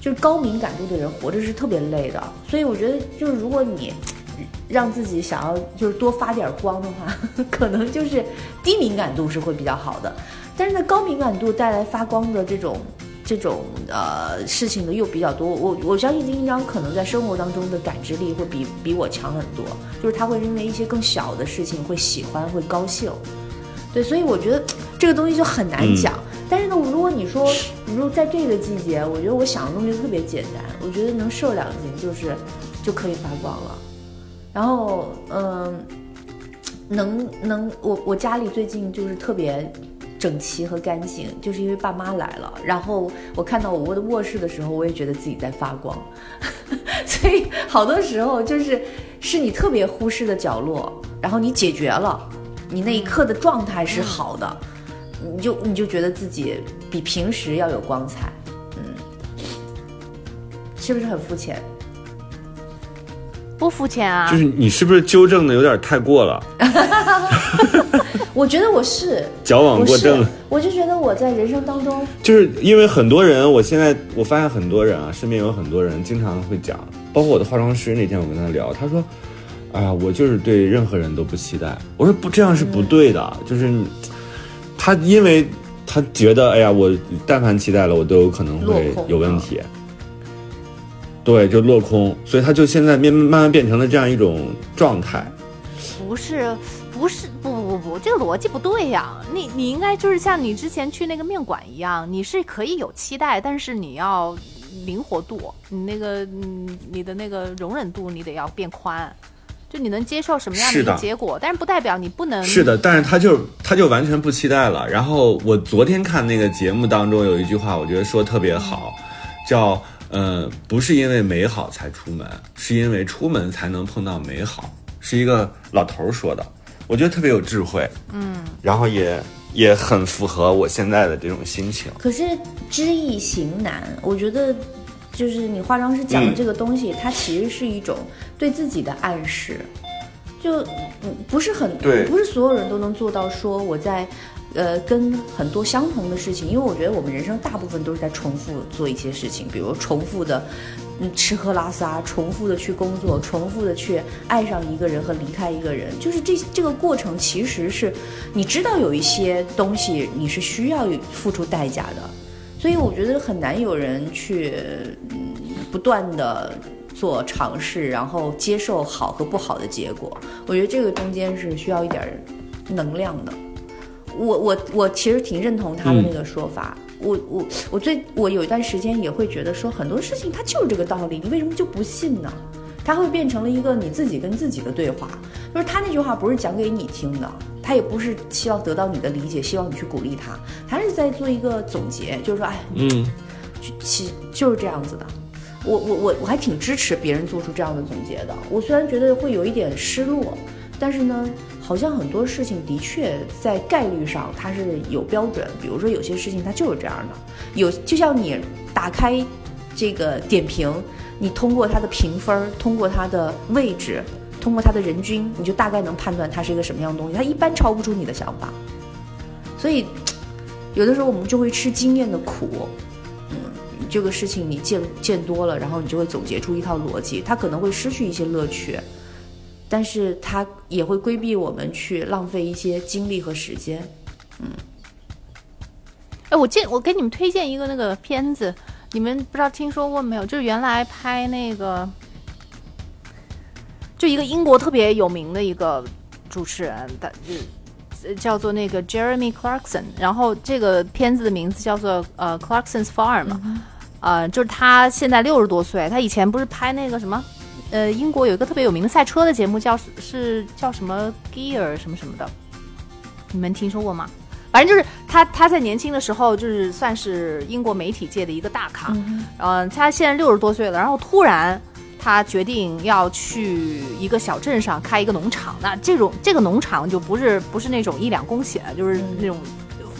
就是高敏感度的人活着是特别累的，所以我觉得就是如果你。让自己想要就是多发点光的话，<laughs> 可能就是低敏感度是会比较好的，但是呢，高敏感度带来发光的这种这种呃事情的又比较多。我我相信丁一章可能在生活当中的感知力会比比我强很多，就是他会因为一些更小的事情会喜欢会高兴。对，所以我觉得这个东西就很难讲。但是呢，如果你说，你说在这个季节，我觉得我想的东西特别简单，我觉得能瘦两斤就是就可以发光了。然后，嗯，能能，我我家里最近就是特别整齐和干净，就是因为爸妈来了。然后我看到我的卧室的时候，我也觉得自己在发光。<laughs> 所以好多时候就是是你特别忽视的角落，然后你解决了，你那一刻的状态是好的，你就你就觉得自己比平时要有光彩，嗯，是不是很肤浅？不肤浅啊就，是你是不是纠正的有点太过了，<laughs> 我觉得我是，矫枉过正？，我就觉得我在人生当中，就是因为很多人，我现在我发现很多人啊，身边有很多人经常会讲，包括我的化妆师，那天我跟他聊，他说，哎呀，我就是对任何人都不期待。我说不，这样是不对的，就是他因为他觉得，哎呀，我但凡期待了，我都有可能会有问题。对，就落空，所以他就现在慢慢慢变成了这样一种状态。不是，不是，不不不不，这个逻辑不对呀。你你应该就是像你之前去那个面馆一样，你是可以有期待，但是你要灵活度，你那个嗯，你的那个容忍度你得要变宽，就你能接受什么样的结果，但是不代表你不能是的，但是他就他就完全不期待了。然后我昨天看那个节目当中有一句话，我觉得说特别好，叫呃，不是因为美好才出门，是因为出门才能碰到美好，是一个老头儿说的，我觉得特别有智慧，嗯，然后也也很符合我现在的这种心情。可是知易行难，我觉得就是你化妆师讲的这个东西，它其实是一种对自己的暗示，就不不是很对不是所有人都能做到说我在。呃，跟很多相同的事情，因为我觉得我们人生大部分都是在重复做一些事情，比如重复的，嗯，吃喝拉撒，重复的去工作，重复的去爱上一个人和离开一个人，就是这这个过程其实是你知道有一些东西你是需要付出代价的，所以我觉得很难有人去嗯不断的做尝试，然后接受好和不好的结果。我觉得这个中间是需要一点儿能量的。我我我其实挺认同他的那个说法。我我我最我有一段时间也会觉得说很多事情它就是这个道理，你为什么就不信呢？它会变成了一个你自己跟自己的对话。就是他那句话不是讲给你听的，他也不是希望得到你的理解，希望你去鼓励他，他是在做一个总结，就是说，哎，嗯，就其就是这样子的。我我我我还挺支持别人做出这样的总结的。我虽然觉得会有一点失落，但是呢，好像很多事情的确在概率上它是有标准。比如说有些事情它就是这样的，有就像你打开这个点评，你通过它的评分，通过它的位置，通过它的人均，你就大概能判断它是一个什么样的东西。它一般超不出你的想法，所以 <tsk> 有的时候我们就会吃经验的苦。这个事情你见见多了，然后你就会总结出一套逻辑，它可能会失去一些乐趣，但是它也会规避我们去浪费一些精力和时间。嗯哎，我见我给你们推荐一个那个片子，你们不知道听说过没有？就是原来拍那个，就一个英国特别有名的一个主主持人的，呃叫做那个 Jeremy Clarkson，然后这个片子的名字叫做呃 Clarkson's Farm，、呃，就是他现在六十多岁，他以前不是拍那个什么，呃，英国有一个特别有名的赛车的节目叫是叫什么 Gear 什么什么的，你们听说过吗？反正就是他，他在年轻的时候就是算是英国媒体界的一个大咖，嗯、他现在六十多岁了，然后突然他决定要去一个小镇上开一个农场。那这种这个农场就不是不是那种一两公顷，就是那种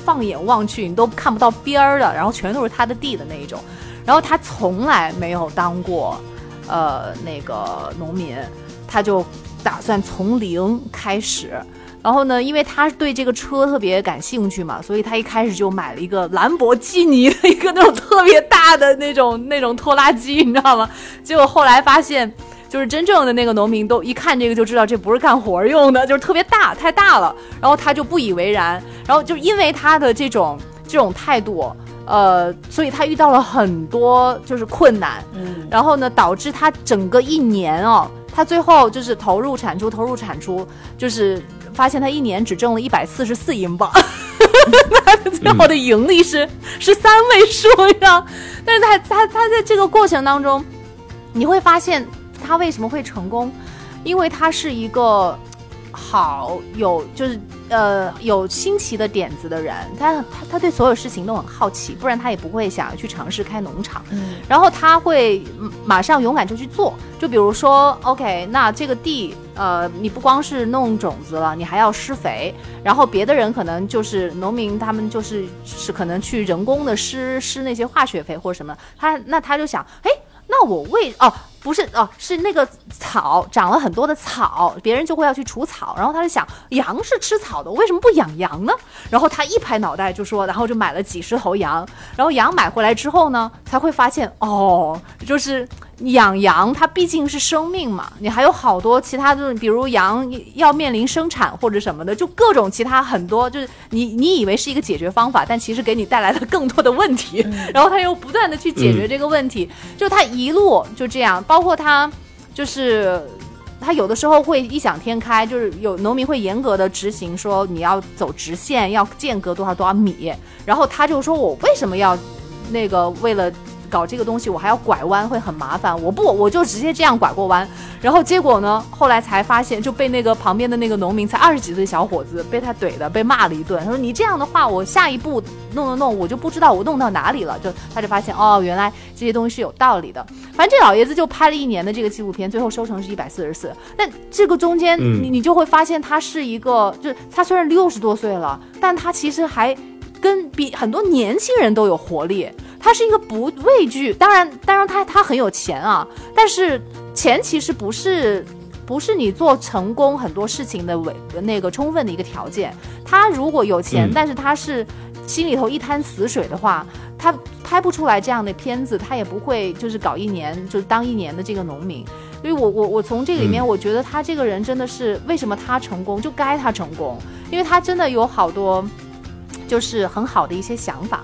放眼望去你都看不到边儿的，然后全都是他的地的那一种。然后他从来没有当过呃那个农民，他就打算从零开始。然后呢，因为他对这个车特别感兴趣嘛，所以他一开始就买了一个兰博基尼的一个那种特别大的那种那种拖拉机，你知道吗？结果后来发现，就是真正的那个农民都一看这个就知道这不是干活用的，就是特别大，太大了。然后他就不以为然，然后就因为他的这种这种态度，呃，所以他遇到了很多就是困难，嗯，然后呢，导致他整个一年哦，他最后就是投入产出，投入产出，就是发现他一年只挣了一百四十四英镑，<laughs> 他的最后的盈利是、是三位数，呀？但是他他他在这个过程当中，你会发现他为什么会成功，因为他是一个好有就是呃有新奇的点子的人，他他他对所有事情都很好奇，不然他也不会想要去尝试开农场。嗯然后他会嗯马上勇敢就去做，就比如说，OK，那这个地，呃，你不光是弄种子了，你还要施肥，然后别的人可能就是农民，他们就是是可能去人工的施施那些化学肥或者什么，他那他就想，哎，那我为哦。不是哦，是那个草长了很多的草，别人就会要去除草，然后他就想，羊是吃草的，为什么不养羊呢？然后他一拍脑袋就说，然后就买了几十头羊，然后羊买回来之后呢，才会发现哦，就是养羊它毕竟是生命嘛，你还有好多其他的，比如羊要面临生产或者什么的，就各种其他很多，就是你你以为是一个解决方法，但其实给你带来了更多的问题，然后他又不断的去解决这个问题，就他一路就这样，包括他就是。他有的时候会异想天开，就是有农民会严格的执行，说你要走直线，要间隔多少多少米，然后他就说我为什么要那个为了搞这个东西，我还要拐弯，会很麻烦。我不，我就直接这样拐过弯。然后结果呢，后来才发现，就被那个旁边的那个农民，才二十几岁小伙子，被他怼的，被骂了一顿。他说：“你这样的话，我下一步弄弄弄，我就不知道我弄到哪里了。”就他就发现，哦，原来这些东西是有道理的。反正这老爷子就拍了一年的这个纪录片，最后收成是一百四十四。但这个中间，你你就会发现，他是一个，就是他虽然六十多岁了，但他其实还跟比很多年轻人都有活力。他是一个不畏惧，当然，当然他他很有钱啊，但是钱其实不是不是你做成功很多事情的为那个充分的一个条件。他如果有钱，嗯但是他是心里头一滩死水的话，他拍不出来这样的片子，他也不会就是搞一年就是当一年的这个农民。所以我我我从这个里面，嗯我觉得他这个人真的是为什么他成功就该他成功，因为他真的有好多就是很好的一些想法，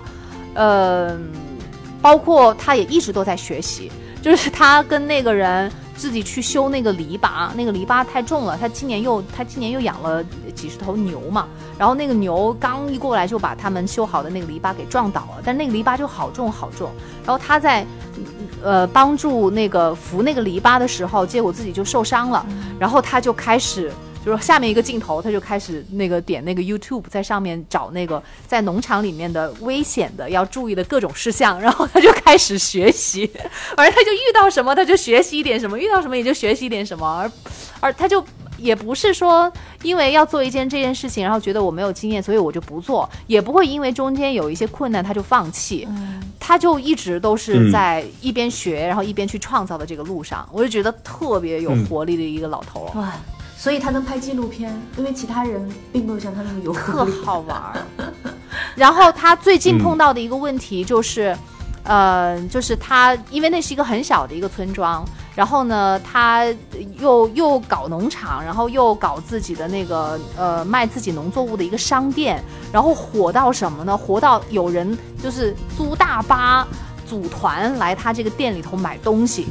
呃，包括他也一直都在学习，就是他跟那个人自己去修那个篱笆，那个篱笆太重了，他今年又他今年又养了几十头牛嘛，然后那个牛刚一过来就把他们修好的那个篱笆给撞倒了，但那个篱笆就好重好重，然后他在呃帮助那个扶那个篱笆的时候，结果自己就受伤了，然后他就开始。就是下面一个镜头，他就开始那个点那个 YouTube，在上面找那个在农场里面的危险的要注意的各种事项，<laughs> 然后他就开始学习，<laughs> 而他就遇到什么他就学习一点什么，遇到什么也就学习一点什么，而而他就也不是说因为要做一件这件事情，然后觉得我没有经验，所以我就不做，也不会因为中间有一些困难他就放弃，他就一直都是嗯在一边学，然后一边去创造的这个路上，我就觉得特别有嗯。活力的一个老头儿。哇，所以他能拍纪录片，因为其他人并没有像他那么有特。好玩儿。<laughs> 然后他最近碰到的一个问题就是，呃，就是他因为那是一个很小的一个村庄，然后呢，他又又搞农场，然后又搞自己的那个呃卖自己农作物的一个商店，然后火到什么呢？火到有人就是租大巴。组团来他这个店里头买东西，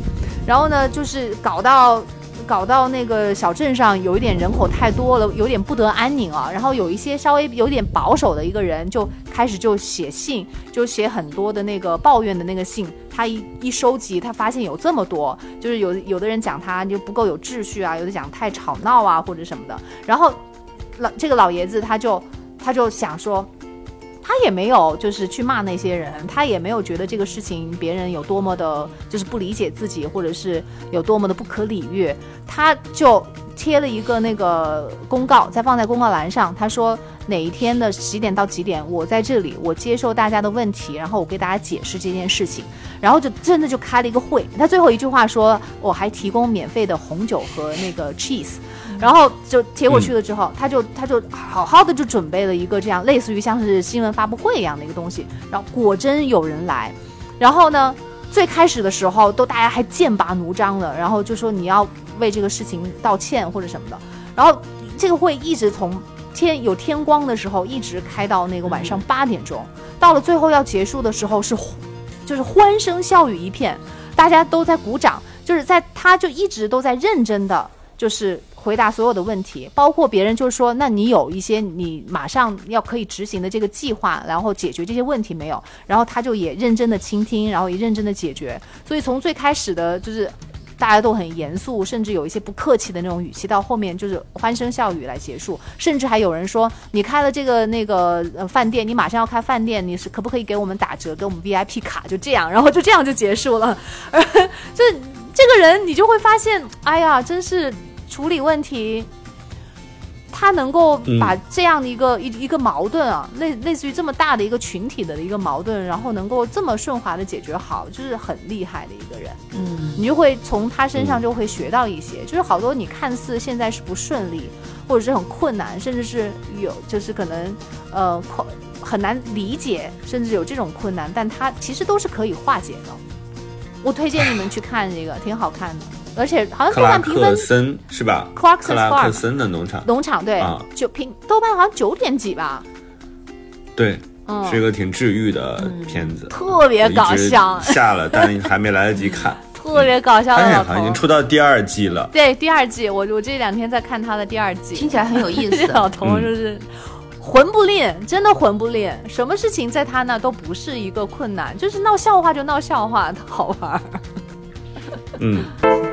然后呢，就是搞到搞到那个小镇上有一点人口太多了，有点不得安宁啊。然后有一些稍微有点保守的一个人就开始就写信，就写很多的那个抱怨的那个信。他一一收集，他发现有这么多，就是有有的人讲他就不够有秩序啊，有的讲太吵闹啊或者什么的。然后老这个老爷子他就他就想说。他也没有就是去骂那些人，他也没有觉得这个事情别人有多么的，就是不理解自己，或者是有多么的不可理喻，他就贴了一个那个公告，再放在公告栏上，他说哪一天的几点到几点，我在这里，我接受大家的问题，然后我给大家解释这件事情，然后就真的就开了一个会。他最后一句话说，我还提供免费的红酒和那个 cheese。然后就结果去了之后，他就他就好好的就准备了一个这样类似于像是新闻发布会一样的一个东西，然后果真有人来，然后呢，最开始的时候都大家还剑拔弩张的，然后就说你要为这个事情道歉或者什么的，然后这个会一直从天有天光的时候一直开到那个晚上八点钟，到了最后要结束的时候是就是欢声笑语一片，大家都在鼓掌，就是在他就一直都在认真的就是。回答所有的问题，包括别人就说，那你有一些你马上要可以执行的这个计划，然后解决这些问题没有？然后他就也认真的倾听，然后也认真的解决。所以从最开始的就是大家都很严肃，甚至有一些不客气的那种语气，到后面就是欢声笑语来结束。甚至还有人说，你开了这个那个呃饭店，你马上要开饭店，你是可不可以给我们打折，给我们 VIP 卡？就这样，然后就这样就结束了。<laughs> 这这个人你就会发现，哎呀，真是。处理问题，他能够把这样的一个一一个矛盾啊，类类似于这么大的一个群体的一个矛盾，然后能够这么顺滑的解决好，就是很厉害的一个人。嗯，你就会从他身上就会学到一些，就是好多你看似现在是不顺利，或者是很困难，甚至是有就是可能呃很难理解，甚至有这种困难，但他其实都是可以化解的。我推荐你们去看这个，挺好看的。而且好像豆瓣评分森是吧？克拉克森的农场，农场对，九评豆瓣好像九点几吧。对，是一个挺治愈的片子，特别搞笑。下了，但还没来得及看。<laughs> 特别搞笑的，好像已经出到第二季了。对，第二季，我我这两天在看他的第二季，听起来很有意思。<laughs> 老头就是魂不吝，真的魂不吝，什么事情在他那都不是一个困难，就是闹笑话就闹笑话，好玩。嗯。<laughs>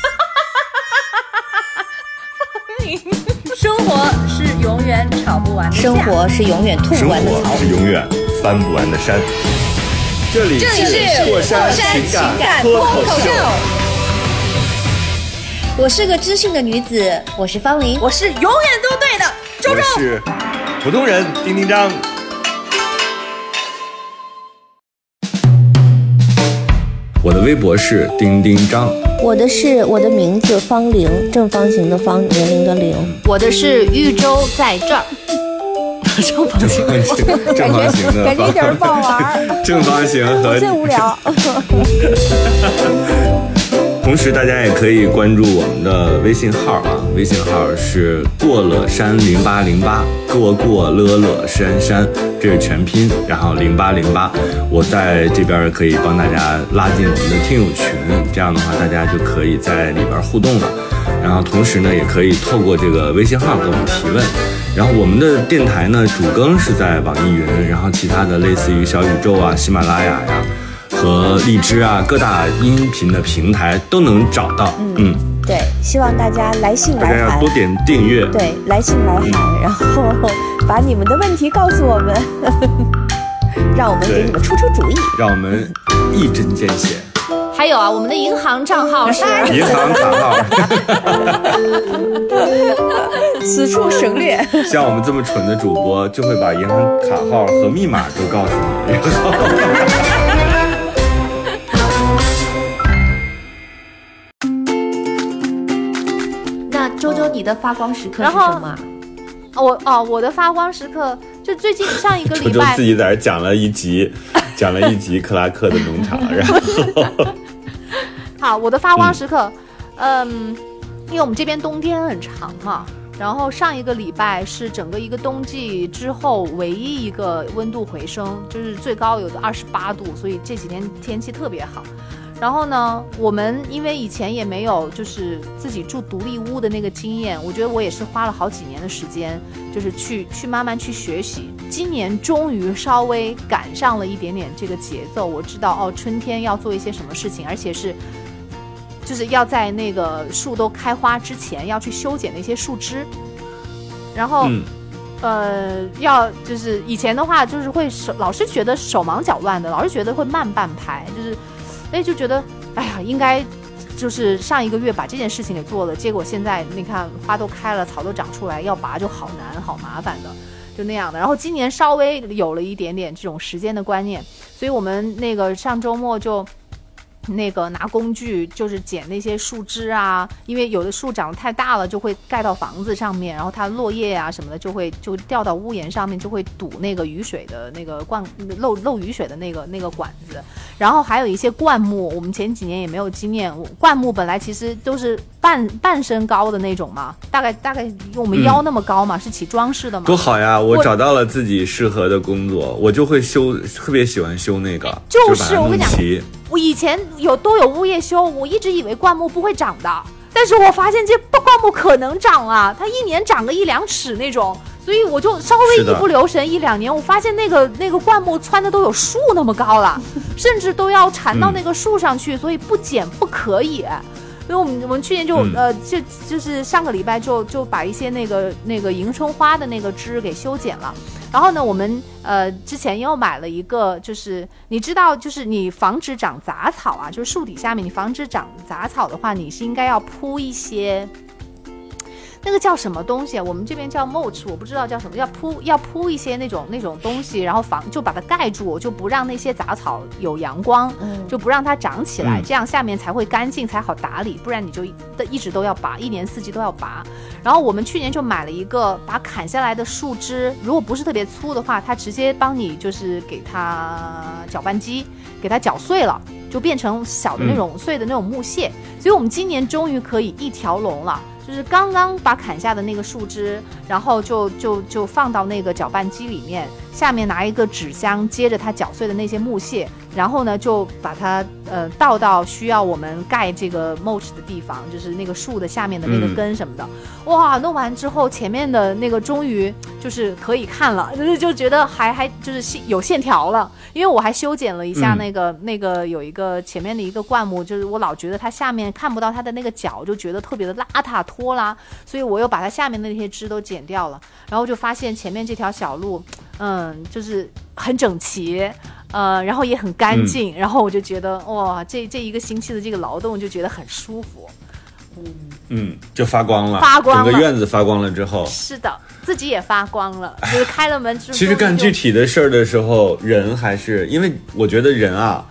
是永远吵不完的生活是永远吐不完的草，是永远翻不完的山。这里是过山情感脱口秀。我是个知性的女子，我是方玲，我是永远都对的周周，我是普通人丁丁张。我的微博是丁丁张。我的是我的名字方玲，正方形的方，年龄的龄。我的是豫州在这儿，<laughs> 正方形，正方形的，感觉一点不好玩。<laughs> 正方形和 <laughs> 最无聊。同时，大家也可以关注我们的微信号啊，微信号是过了山零八零八，过过乐乐山山，这是全拼，然后零八零八，我在这边可以帮大家拉进我们的听友群，这样的话大家就可以在里边互动了。然后同时呢，也可以透过这个微信号给我们提问。然后我们的电台呢，主更是在网易云，然后其他的类似于小宇宙啊、喜马拉雅呀。和荔枝啊，各大音频的平台都能找到。嗯，对，希望大家来信来函，大家要多点订阅。对，来信来函，然后 <laughs> 把你们的问题告诉我们，<laughs> 让我们给你们出出主意，让我们一针见血。还有啊，我们的银行账号是 <laughs> 银行卡号，此处省略。像我们这么蠢的主播，就会把银行卡号和密码都告诉你。你的发光时刻是什么？我哦，我的发光时刻就最近上一个周周礼拜自，己在这讲了一集，<laughs> 讲了一集克拉克的农场，然后好，我的发光时刻，嗯，因为我们这边冬天很长嘛，然后上一个礼拜是整个一个冬季之后唯一一个温度回升，就是最高有的二十八度，所以这几天天气特别好。然后呢，我们因为以前也没有就是自己住独立屋的那个经验，我觉得我也是花了好几年的时间，就是去去慢慢去学习。今年终于稍微赶上了一点点这个节奏，我知道哦，春天要做一些什么事情，而且是就是要在那个树都开花之前要去修剪那些树枝，然后。嗯，呃，要就是以前的话，就是会手老是觉得手忙脚乱的，老是觉得会慢半拍，就是，哎，就觉得哎呀，应该就是上一个月把这件事情给做了，结果现在你看花都开了，草都长出来，要拔就好难，好麻烦的，就那样的。然后今年稍微有了一点点这种时间的观念，所以我们那个上周末就。那个拿工具就是剪那些树枝啊，因为有的树长得太大了，就会盖到房子上面，然后它落叶啊什么的就会就掉到屋檐上面，就会堵那个雨水的那个灌漏漏雨水的那个那个管子。然后还有一些灌木，我们前几年也没有经验，我灌木本来其实都是半半身高的那种嘛，大概大概我们腰那么高嘛，是起装饰的嘛。多好呀！我我找到了自己适合的工作，我就会修，特别喜欢修那个，就是我跟你讲。我以前有都有物业修，我一直以为灌木不会长的，但是我发现这灌木可能长啊，它一年长个一两尺那种，所以我就稍微一不留神一两年，我发现那个那个灌木窜的都有树那么高了，<laughs> 甚至都要缠到那个树上去，所以不剪不可以。因为我们我们去年就、嗯呃就就是上个礼拜就就把一些那个那个迎春花的那个枝给修剪了，然后呢，我们呃之前又买了一个，就是你知道，就是你防止长杂草啊，就是树底下面你防止长杂草的话，你是应该要铺一些。那个叫什么东西啊？我们这边叫 mulch，我不知道叫什么，要铺要铺一些那种那种东西，然后防就把它盖住，就不让那些杂草有阳光，就不让它长起来，嗯这样下面才会干净，才好打理，不然你就一一直都要拔，一年四季都要拔。然后我们去年就买了一个把砍下来的树枝，如果不是特别粗的话，它直接帮你就是给它搅拌机给它搅碎了，就变成小的那种碎的那种木屑。所以我们今年终于可以一条龙了。就是刚刚把砍下的那个树枝，然后就就就放到那个搅拌机里面，下面拿一个纸箱接着它搅碎的那些木屑，然后呢就把它呃倒到需要我们盖这个 mulch 的地方，就是那个树的下面的那个嗯。根什么的。哇，弄完之后前面的那个终于就是可以看了，就 <laughs> 是就觉得还还就是线有线条了，因为我还修剪了一下嗯。那个、那个有一个前面的一个灌木，就是我老觉得它下面看不到它的那个角，就觉得特别的邋遢拖拉，所以我又把它下面的那些枝都剪掉了，然后就发现前面这条小路，嗯，就是很整齐。呃，然后也很干净，然后我就觉得哇，这这一个星期的这个劳动就觉得很舒服。嗯，就发光了，发光了整个院子发光了之后，是的，自己也发光了，就是开了门之后，其实干具体的事儿的时候，人还是因为我觉得人啊，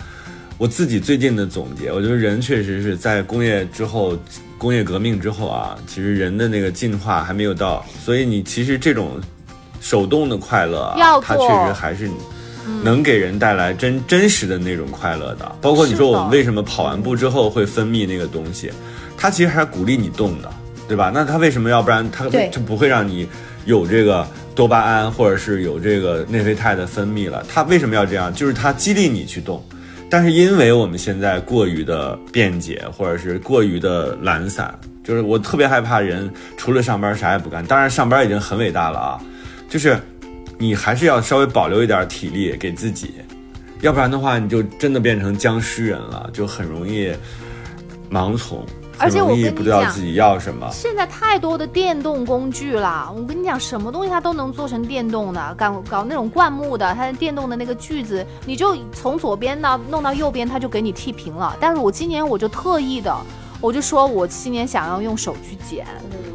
我自己最近的总结，我觉得人确实是在工业之后，工业革命之后啊，其实人的那个进化还没有到，所以你其实这种手动的快乐啊，它确实还是。能给人带来真真实的那种快乐的，包括你说我们为什么跑完步之后会分泌那个东西，它其实还鼓励你动的，对吧？那它为什么要不然它对就不会让你有这个多巴胺或者是有这个内啡肽的分泌了？它为什么要这样？就是它激励你去动。但是因为我们现在过于的便捷，或者是过于的懒散，就是我特别害怕人除了上班啥也不干。当然上班已经很伟大了啊，就是你还是要稍微保留一点体力给自己，要不然的话你就真的变成僵尸人了，就很容易盲从，而且我跟你讲自己要什么。现在太多的电动工具了，我跟你讲，什么东西它都能做成电动的，搞搞那种灌木的，它的电动的那个锯子，你就从左边呢弄到右边，它就给你剃平了。但是我今年我就特意的，我就说我今年想要用手去剪，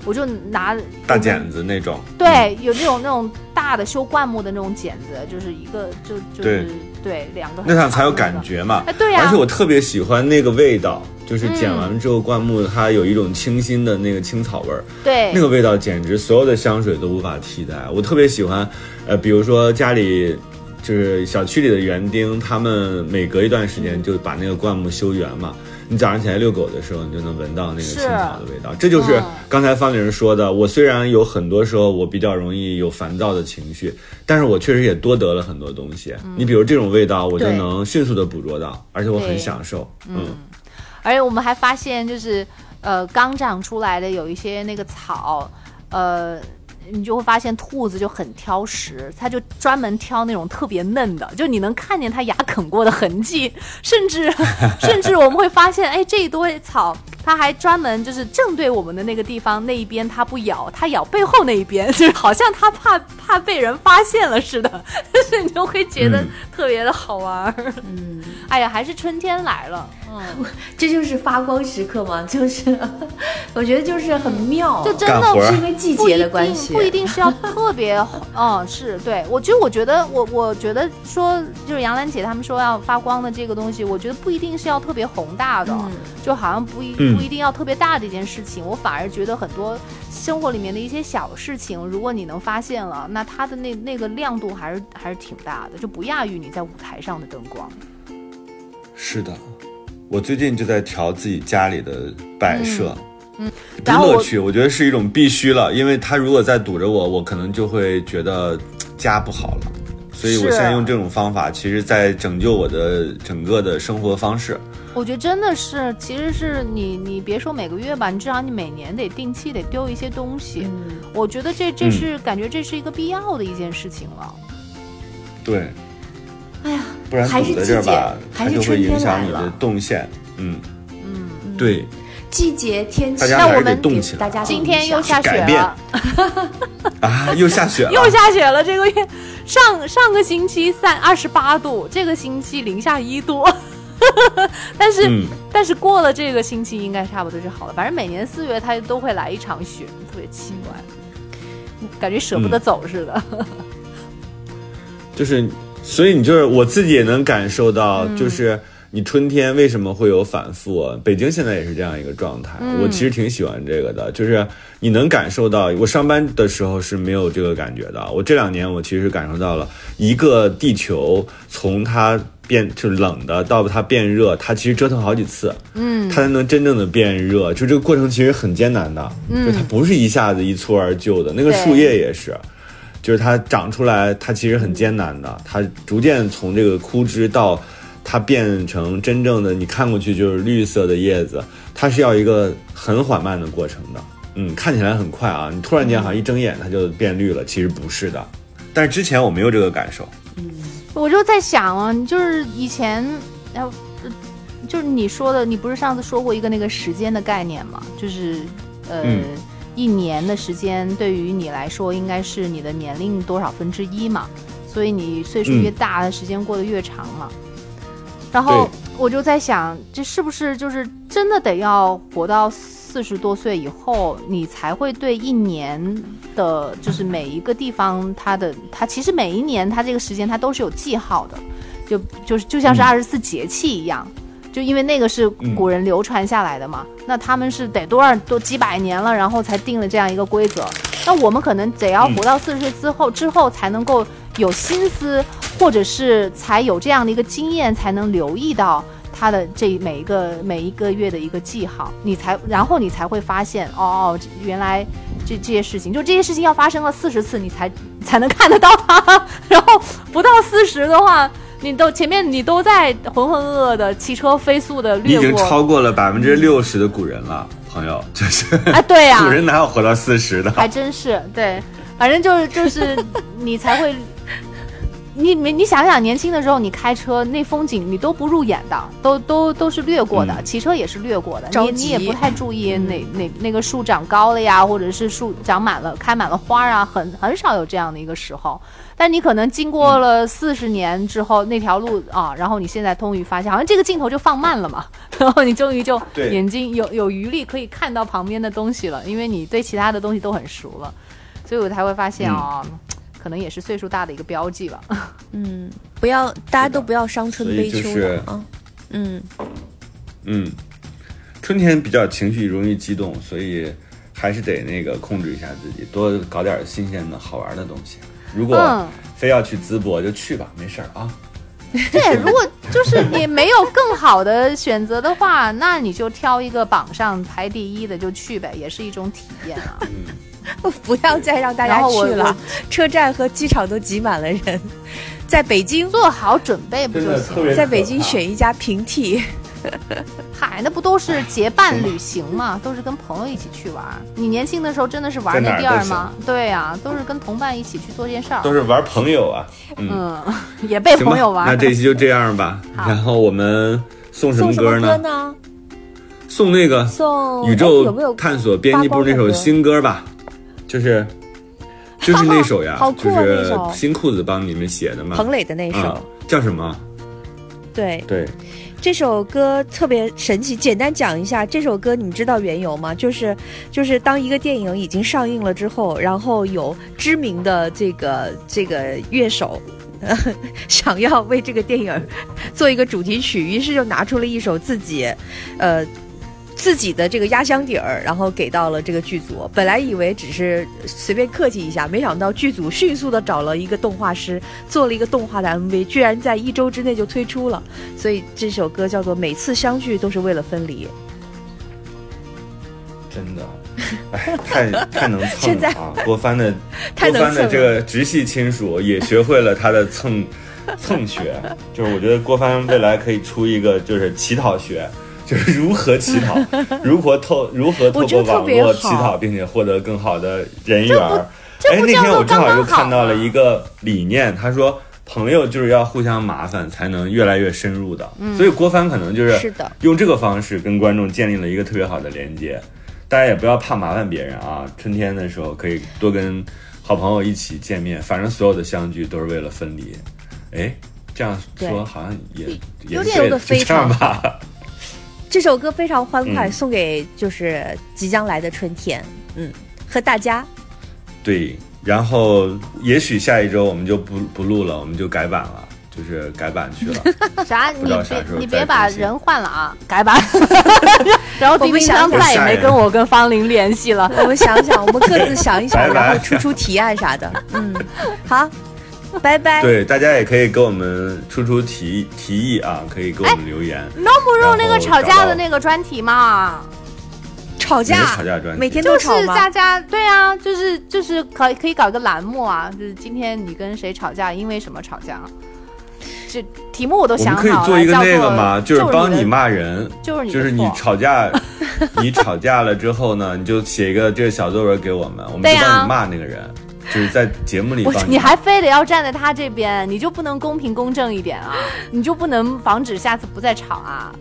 我就拿大剪子那种，对，有那种那种大的修灌木的那种剪子，就是一个就就是对两个那样才有。感觉嘛。哎，对呀、而且我特别喜欢那个味道，就是剪完了之后，灌木它有一种清新的那个青草味儿，对，那个味道简直所有的香水都无法替代。我特别喜欢，呃，比如说家里就是小区里的园丁，他们每隔一段时间就把那个灌木修圆嘛。你早上起来遛狗的时候，你就能闻到那个青草的味道。这就是嗯刚才方玲说的。我虽然有很多时候我比较容易有烦躁的情绪，但是我确实也多得了很多东西。你比如这种味道，我就能迅速的捕捉到，而且我很享受。嗯，而且我们还发现，就是呃刚长出来的有一些那个草，呃。你就会发现兔子就很挑食，它就专门挑那种特别嫩的，就你能看见它牙啃过的痕迹，甚至 <laughs> 甚至我们会发现，哎，这一堆草它还专门就是正对我们的那个地方那一边它不咬，它咬背后那一边，<laughs> 就是好像它怕怕被人发现了似的，但 <laughs> 是你就会觉得嗯特别的好玩儿。嗯，哎呀，还是春天来了，嗯。这就是发光时刻嘛，就是我觉得就是很妙，就真的是因为季节的关系，不一定是要特别，<laughs> 嗯，是对。我其实我觉得我我觉得说就是杨澜姐他们说要发光的这个东西，我觉得不一定是要特别宏大的，嗯。就好像不一嗯。不一定要特别大的一件事情，我反而觉得很多生活里面的一些小事情，如果你能发现了，那它的那那个亮度还是还是挺大的，就不亚于你在舞台上的灯光。是的，我最近就在调自己家里的摆设。嗯，不然后乐趣，我觉得是一种必须了，因为他如果再堵着我，我可能就会觉得家不好了。所以我是现在用这种方法，其实在拯救我的整个的生活方式。我觉得真的是，其实是你你别说每个月吧，你至少你每年得定期得丢一些东西。嗯我觉得这这是、感觉这是一个必要的一件事情了。对，哎呀，不然还是堵在这儿吧，它还是就会影响你的动线。嗯嗯，对，季节天气大，家还是得那我们给。大家今天又下雪了，啊，又下雪了，又下雪了。这个月上上个星期三二十八度，这个星期零下一度。<laughs> 但是、嗯但是过了这个星期应该差不多就好了。反正每年四月它都会来一场雪，特别奇怪，感觉舍不得走似的。就是，所以你就是我自己也能感受到，嗯就是你春天为什么会有反复、啊？北京现在也是这样一个状态，嗯我其实挺喜欢这个的，就是你能感受到，我上班的时候是没有这个感觉的，我这两年我其实感受到了一个地球从它。变就是冷的，到它变热，它其实折腾好几次，嗯，它才能真正的变热。就这个过程其实很艰难的，就它不是一下子一蹴而就的。那个树叶也是，就是它长出来，它其实很艰难的，它逐渐从这个枯枝到它变成真正的你看过去就是绿色的叶子，它是要一个很缓慢的过程的。嗯，看起来很快啊，你突然间好像一睁眼它就变绿了，其实不是的。但是之前我没有这个感受，嗯我就在想啊，就是以前，呃，就是你说的，你不是上次说过一个那个时间的概念吗？就是呃，嗯一年的时间对于你来说应该是你的年龄多少分之一嘛，所以你岁数越大，的时间过得越长嘛。然后我就在想，这是不是就是真的得要活到四十多岁以后，你才会对一年的，就是每一个地方它的，它其实每一年它这个时间它都是有记号的，就就是就像是嗯二十四节气一样。就因为那个是古人流传下来的嘛，那他们是得多少都几百年了，然后才定了这样一个规则。那我们可能得要活到四十岁之后，之后才能够有心思，或者是才有这样的一个经验，才能留意到他的这每一个每一个月的一个记号，你才然后你才会发现哦，哦原来这这些事情，就这些事情要发生了四十次，你才才能看得到它，然后不到四十的话。你都前面你都在浑浑噩噩的骑车飞速的你已经超过了百分之六十的古人了，朋友，就是啊，对呀、古人哪有活到四十的？还真是对，反正就是就是你才会，你你你想想，年轻的时候你开车那风景你都不入眼的，都都都是略过的，嗯骑车也是略过的，你你也不太注意哪哪那个树长高了呀，或者是树长满了开满了花啊，很很少有这样的一个时候。但你可能经过了四十年之后，那条路啊，然后你现在终于发现，好像这个镜头就放慢了嘛，<laughs> 然后你终于就眼睛有有余力可以看到旁边的东西了，因为你对其他的东西都很熟了，所以我才会发现哦，可能也是岁数大的一个标记吧。<laughs> 嗯，不要大家都不要伤春悲秋就是了啊。嗯，嗯，春天比较情绪容易激动，所以还是得那个控制一下自己，多搞点新鲜的好玩的东西。如果嗯非要去淄博就去吧，没事儿啊。对，如果就是你没有更好的选择的话，那你就挑一个榜上排第一的就去呗，也是一种体验啊。<laughs> <laughs> 不要再让大家去了，车站和机场都挤满了人。<laughs> 在北京，做好准备不就行了？在北京选一家平替，<laughs> 嗨，那不都是结伴旅行吗？都是跟朋友一起去玩。你年轻的时候真的是玩那地儿吗？对呀、都是跟同伴一起去做件事儿。都是玩朋友啊。嗯，嗯，也被朋友玩。那这期就这样吧。然后我们送什么歌么歌呢？送那个宇送哎有宙没有探索编辑部那首新歌吧，就是就是那首呀，<laughs> 好酷就啊那是首新裤子帮你们写的嘛。彭磊的那首？啊，叫什么？对，对，这首歌特别神奇，简单讲一下这首歌，你们知道缘由吗？就是就是当一个电影已经上映了之后，然后有知名的这个这个乐手。<laughs> 想要为这个电影做一个主题曲，于是就拿出了一首自己，呃，自己的这个压箱底儿，然后给到了这个剧组。本来以为只是随便客气一下，没想到剧组迅速的找了一个动画师，做了一个动画的 MV，居然在一周之内就推出了。所以这首歌叫做《每次相聚都是为了分离》。真的，哎，太太能蹭了啊！<laughs> 郭帆的 <laughs> 郭帆的这个直系亲属也学会了他的蹭蹭学，就是我觉得郭帆未来可以出一个就是乞讨学。就是如何乞讨，如何透如何透过网络乞讨，并且获得更好的人缘儿。哎，那天我正好又看到了一个理念，他说朋友就是要互相麻烦，才能越来越深入的。所以郭帆可能就是用这个方式跟观众建立了一个特别好的连接。大家也不要怕麻烦别人啊，春天的时候可以多跟好朋友一起见面，反正所有的相聚都是为了分离。哎，这样说好像也也有点是对的，就这样常吧。这首歌非常欢快，嗯送给就是即将来的春天。嗯，和大家对，然后也许下一周我们就不不录了，我们就改版了，就是改版去了。<laughs> 啥？你别你别把人换了啊，改版。<laughs> 然后丁丁想章再也没跟我跟方玲联系了。我们想想，我们各自想一想，<laughs> 然后出出提案啥的。嗯，好，拜拜。对，大家也可以给我们出出提提议啊，可以给我们留言。弄不弄那个吵架的那个专题嘛？吵架吵架专题每天就是都吵吗大？家对啊，就是就是可可以搞一个栏目啊，就是今天你跟谁吵架，因为什么吵架？这题目我都我们可以想好了，做一个那个叫做嘛，就是帮你骂人，就是你就是你吵架，你吵架了之后呢，你就写一个这个小作文给我们，我们就帮你骂那个人，就是在节目里你还非得要站在他这边，你就不能公平公正一点啊？<laughs> 你就不能防止下次不再吵啊？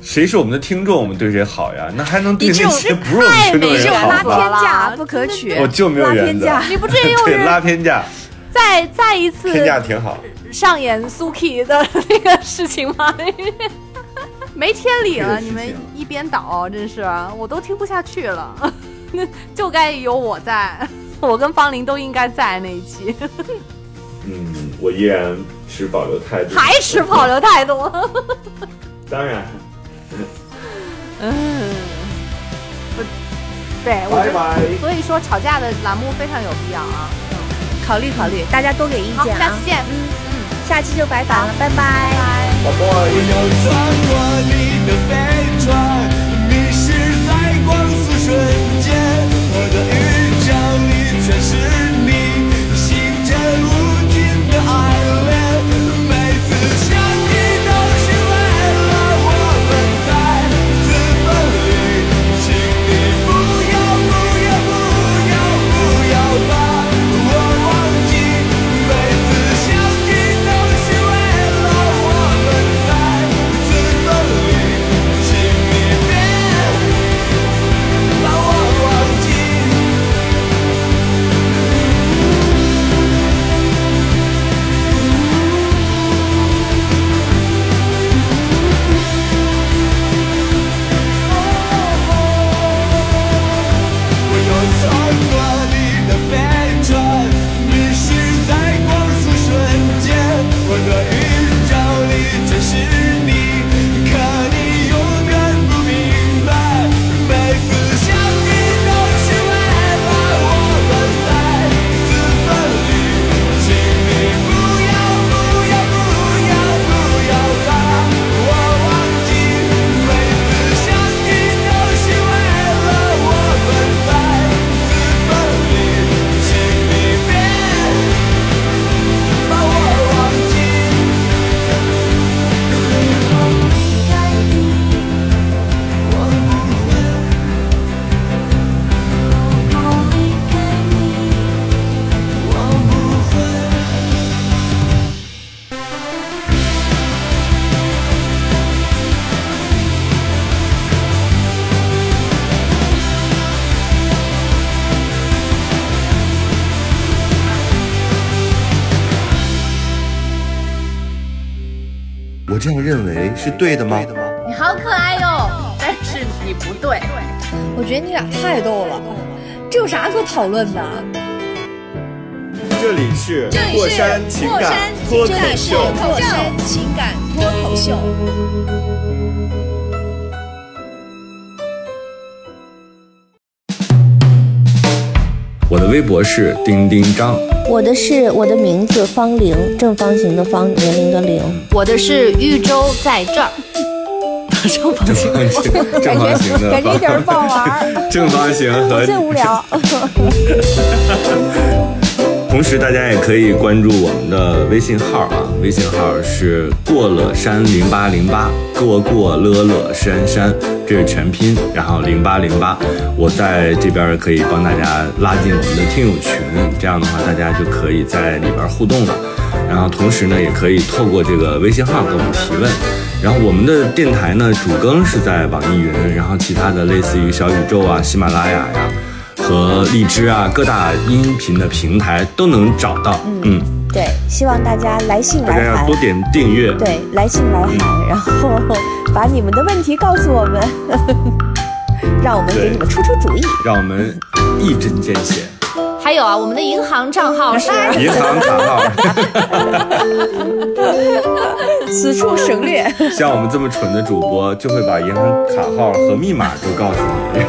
谁是我们的听众，我们对谁好呀？那还能对那你这种些不是我们听众好拉？偏架不可取，我就没有原则拉偏架。你不至于 <laughs> 拉偏架，再再一次偏架挺好。上演 Suki 的那个事情吗？<laughs> 没天理了！你们一边倒，真是我都听不下去了。就该有我在，<laughs> 我跟方林都应该在那一期，嗯，我依然持保留态度，还持保留态度。<laughs> 当然，嗯，不，对，我觉拜拜，所以说吵架的栏目非常有必要啊。考虑考虑，大家多给意，见啊下次。见。下期就拜拜了，拜拜。宝贝。我要穿过你的飞船，迷失在光速瞬间。我的全是是对的吗？你好可爱哟，但是你不对。我觉得你俩太逗了，这有啥可讨论的？这里是过山情感脱口这里是秀，过山情感脱口秀。我的微博是丁丁张，我的是我的名字方玲，正方形的方，年龄的龄。我的是豫州在这儿，正方形。正方形的感觉一点儿不好玩儿，<laughs> 正方形和 <laughs> 最无聊。同时，大家也可以关注我们的微信号啊，微信号是过了山零八零八，过过乐乐山山，这是全拼，然后零八零八，我在这边可以帮大家拉进我们的听友群，这样的话大家就可以在里边互动了。然后同时呢，也可以透过这个微信号给我们提问。然后我们的电台呢，主更是在网易云，然后其他的类似于小宇宙啊、喜马拉雅呀、和荔枝啊各大音频的平台都能找到。嗯，对，希望大家来信来函要多。点订阅。对，来信来函，然后 <laughs> 把你们的问题告诉我们，<laughs> 让我们给你们出出主意。让我们一针见血。还有啊，我们的银行账号是银行卡号，<laughs> 此处省略。像我们这么蠢的主播，就会把银行卡号和密码都告诉你。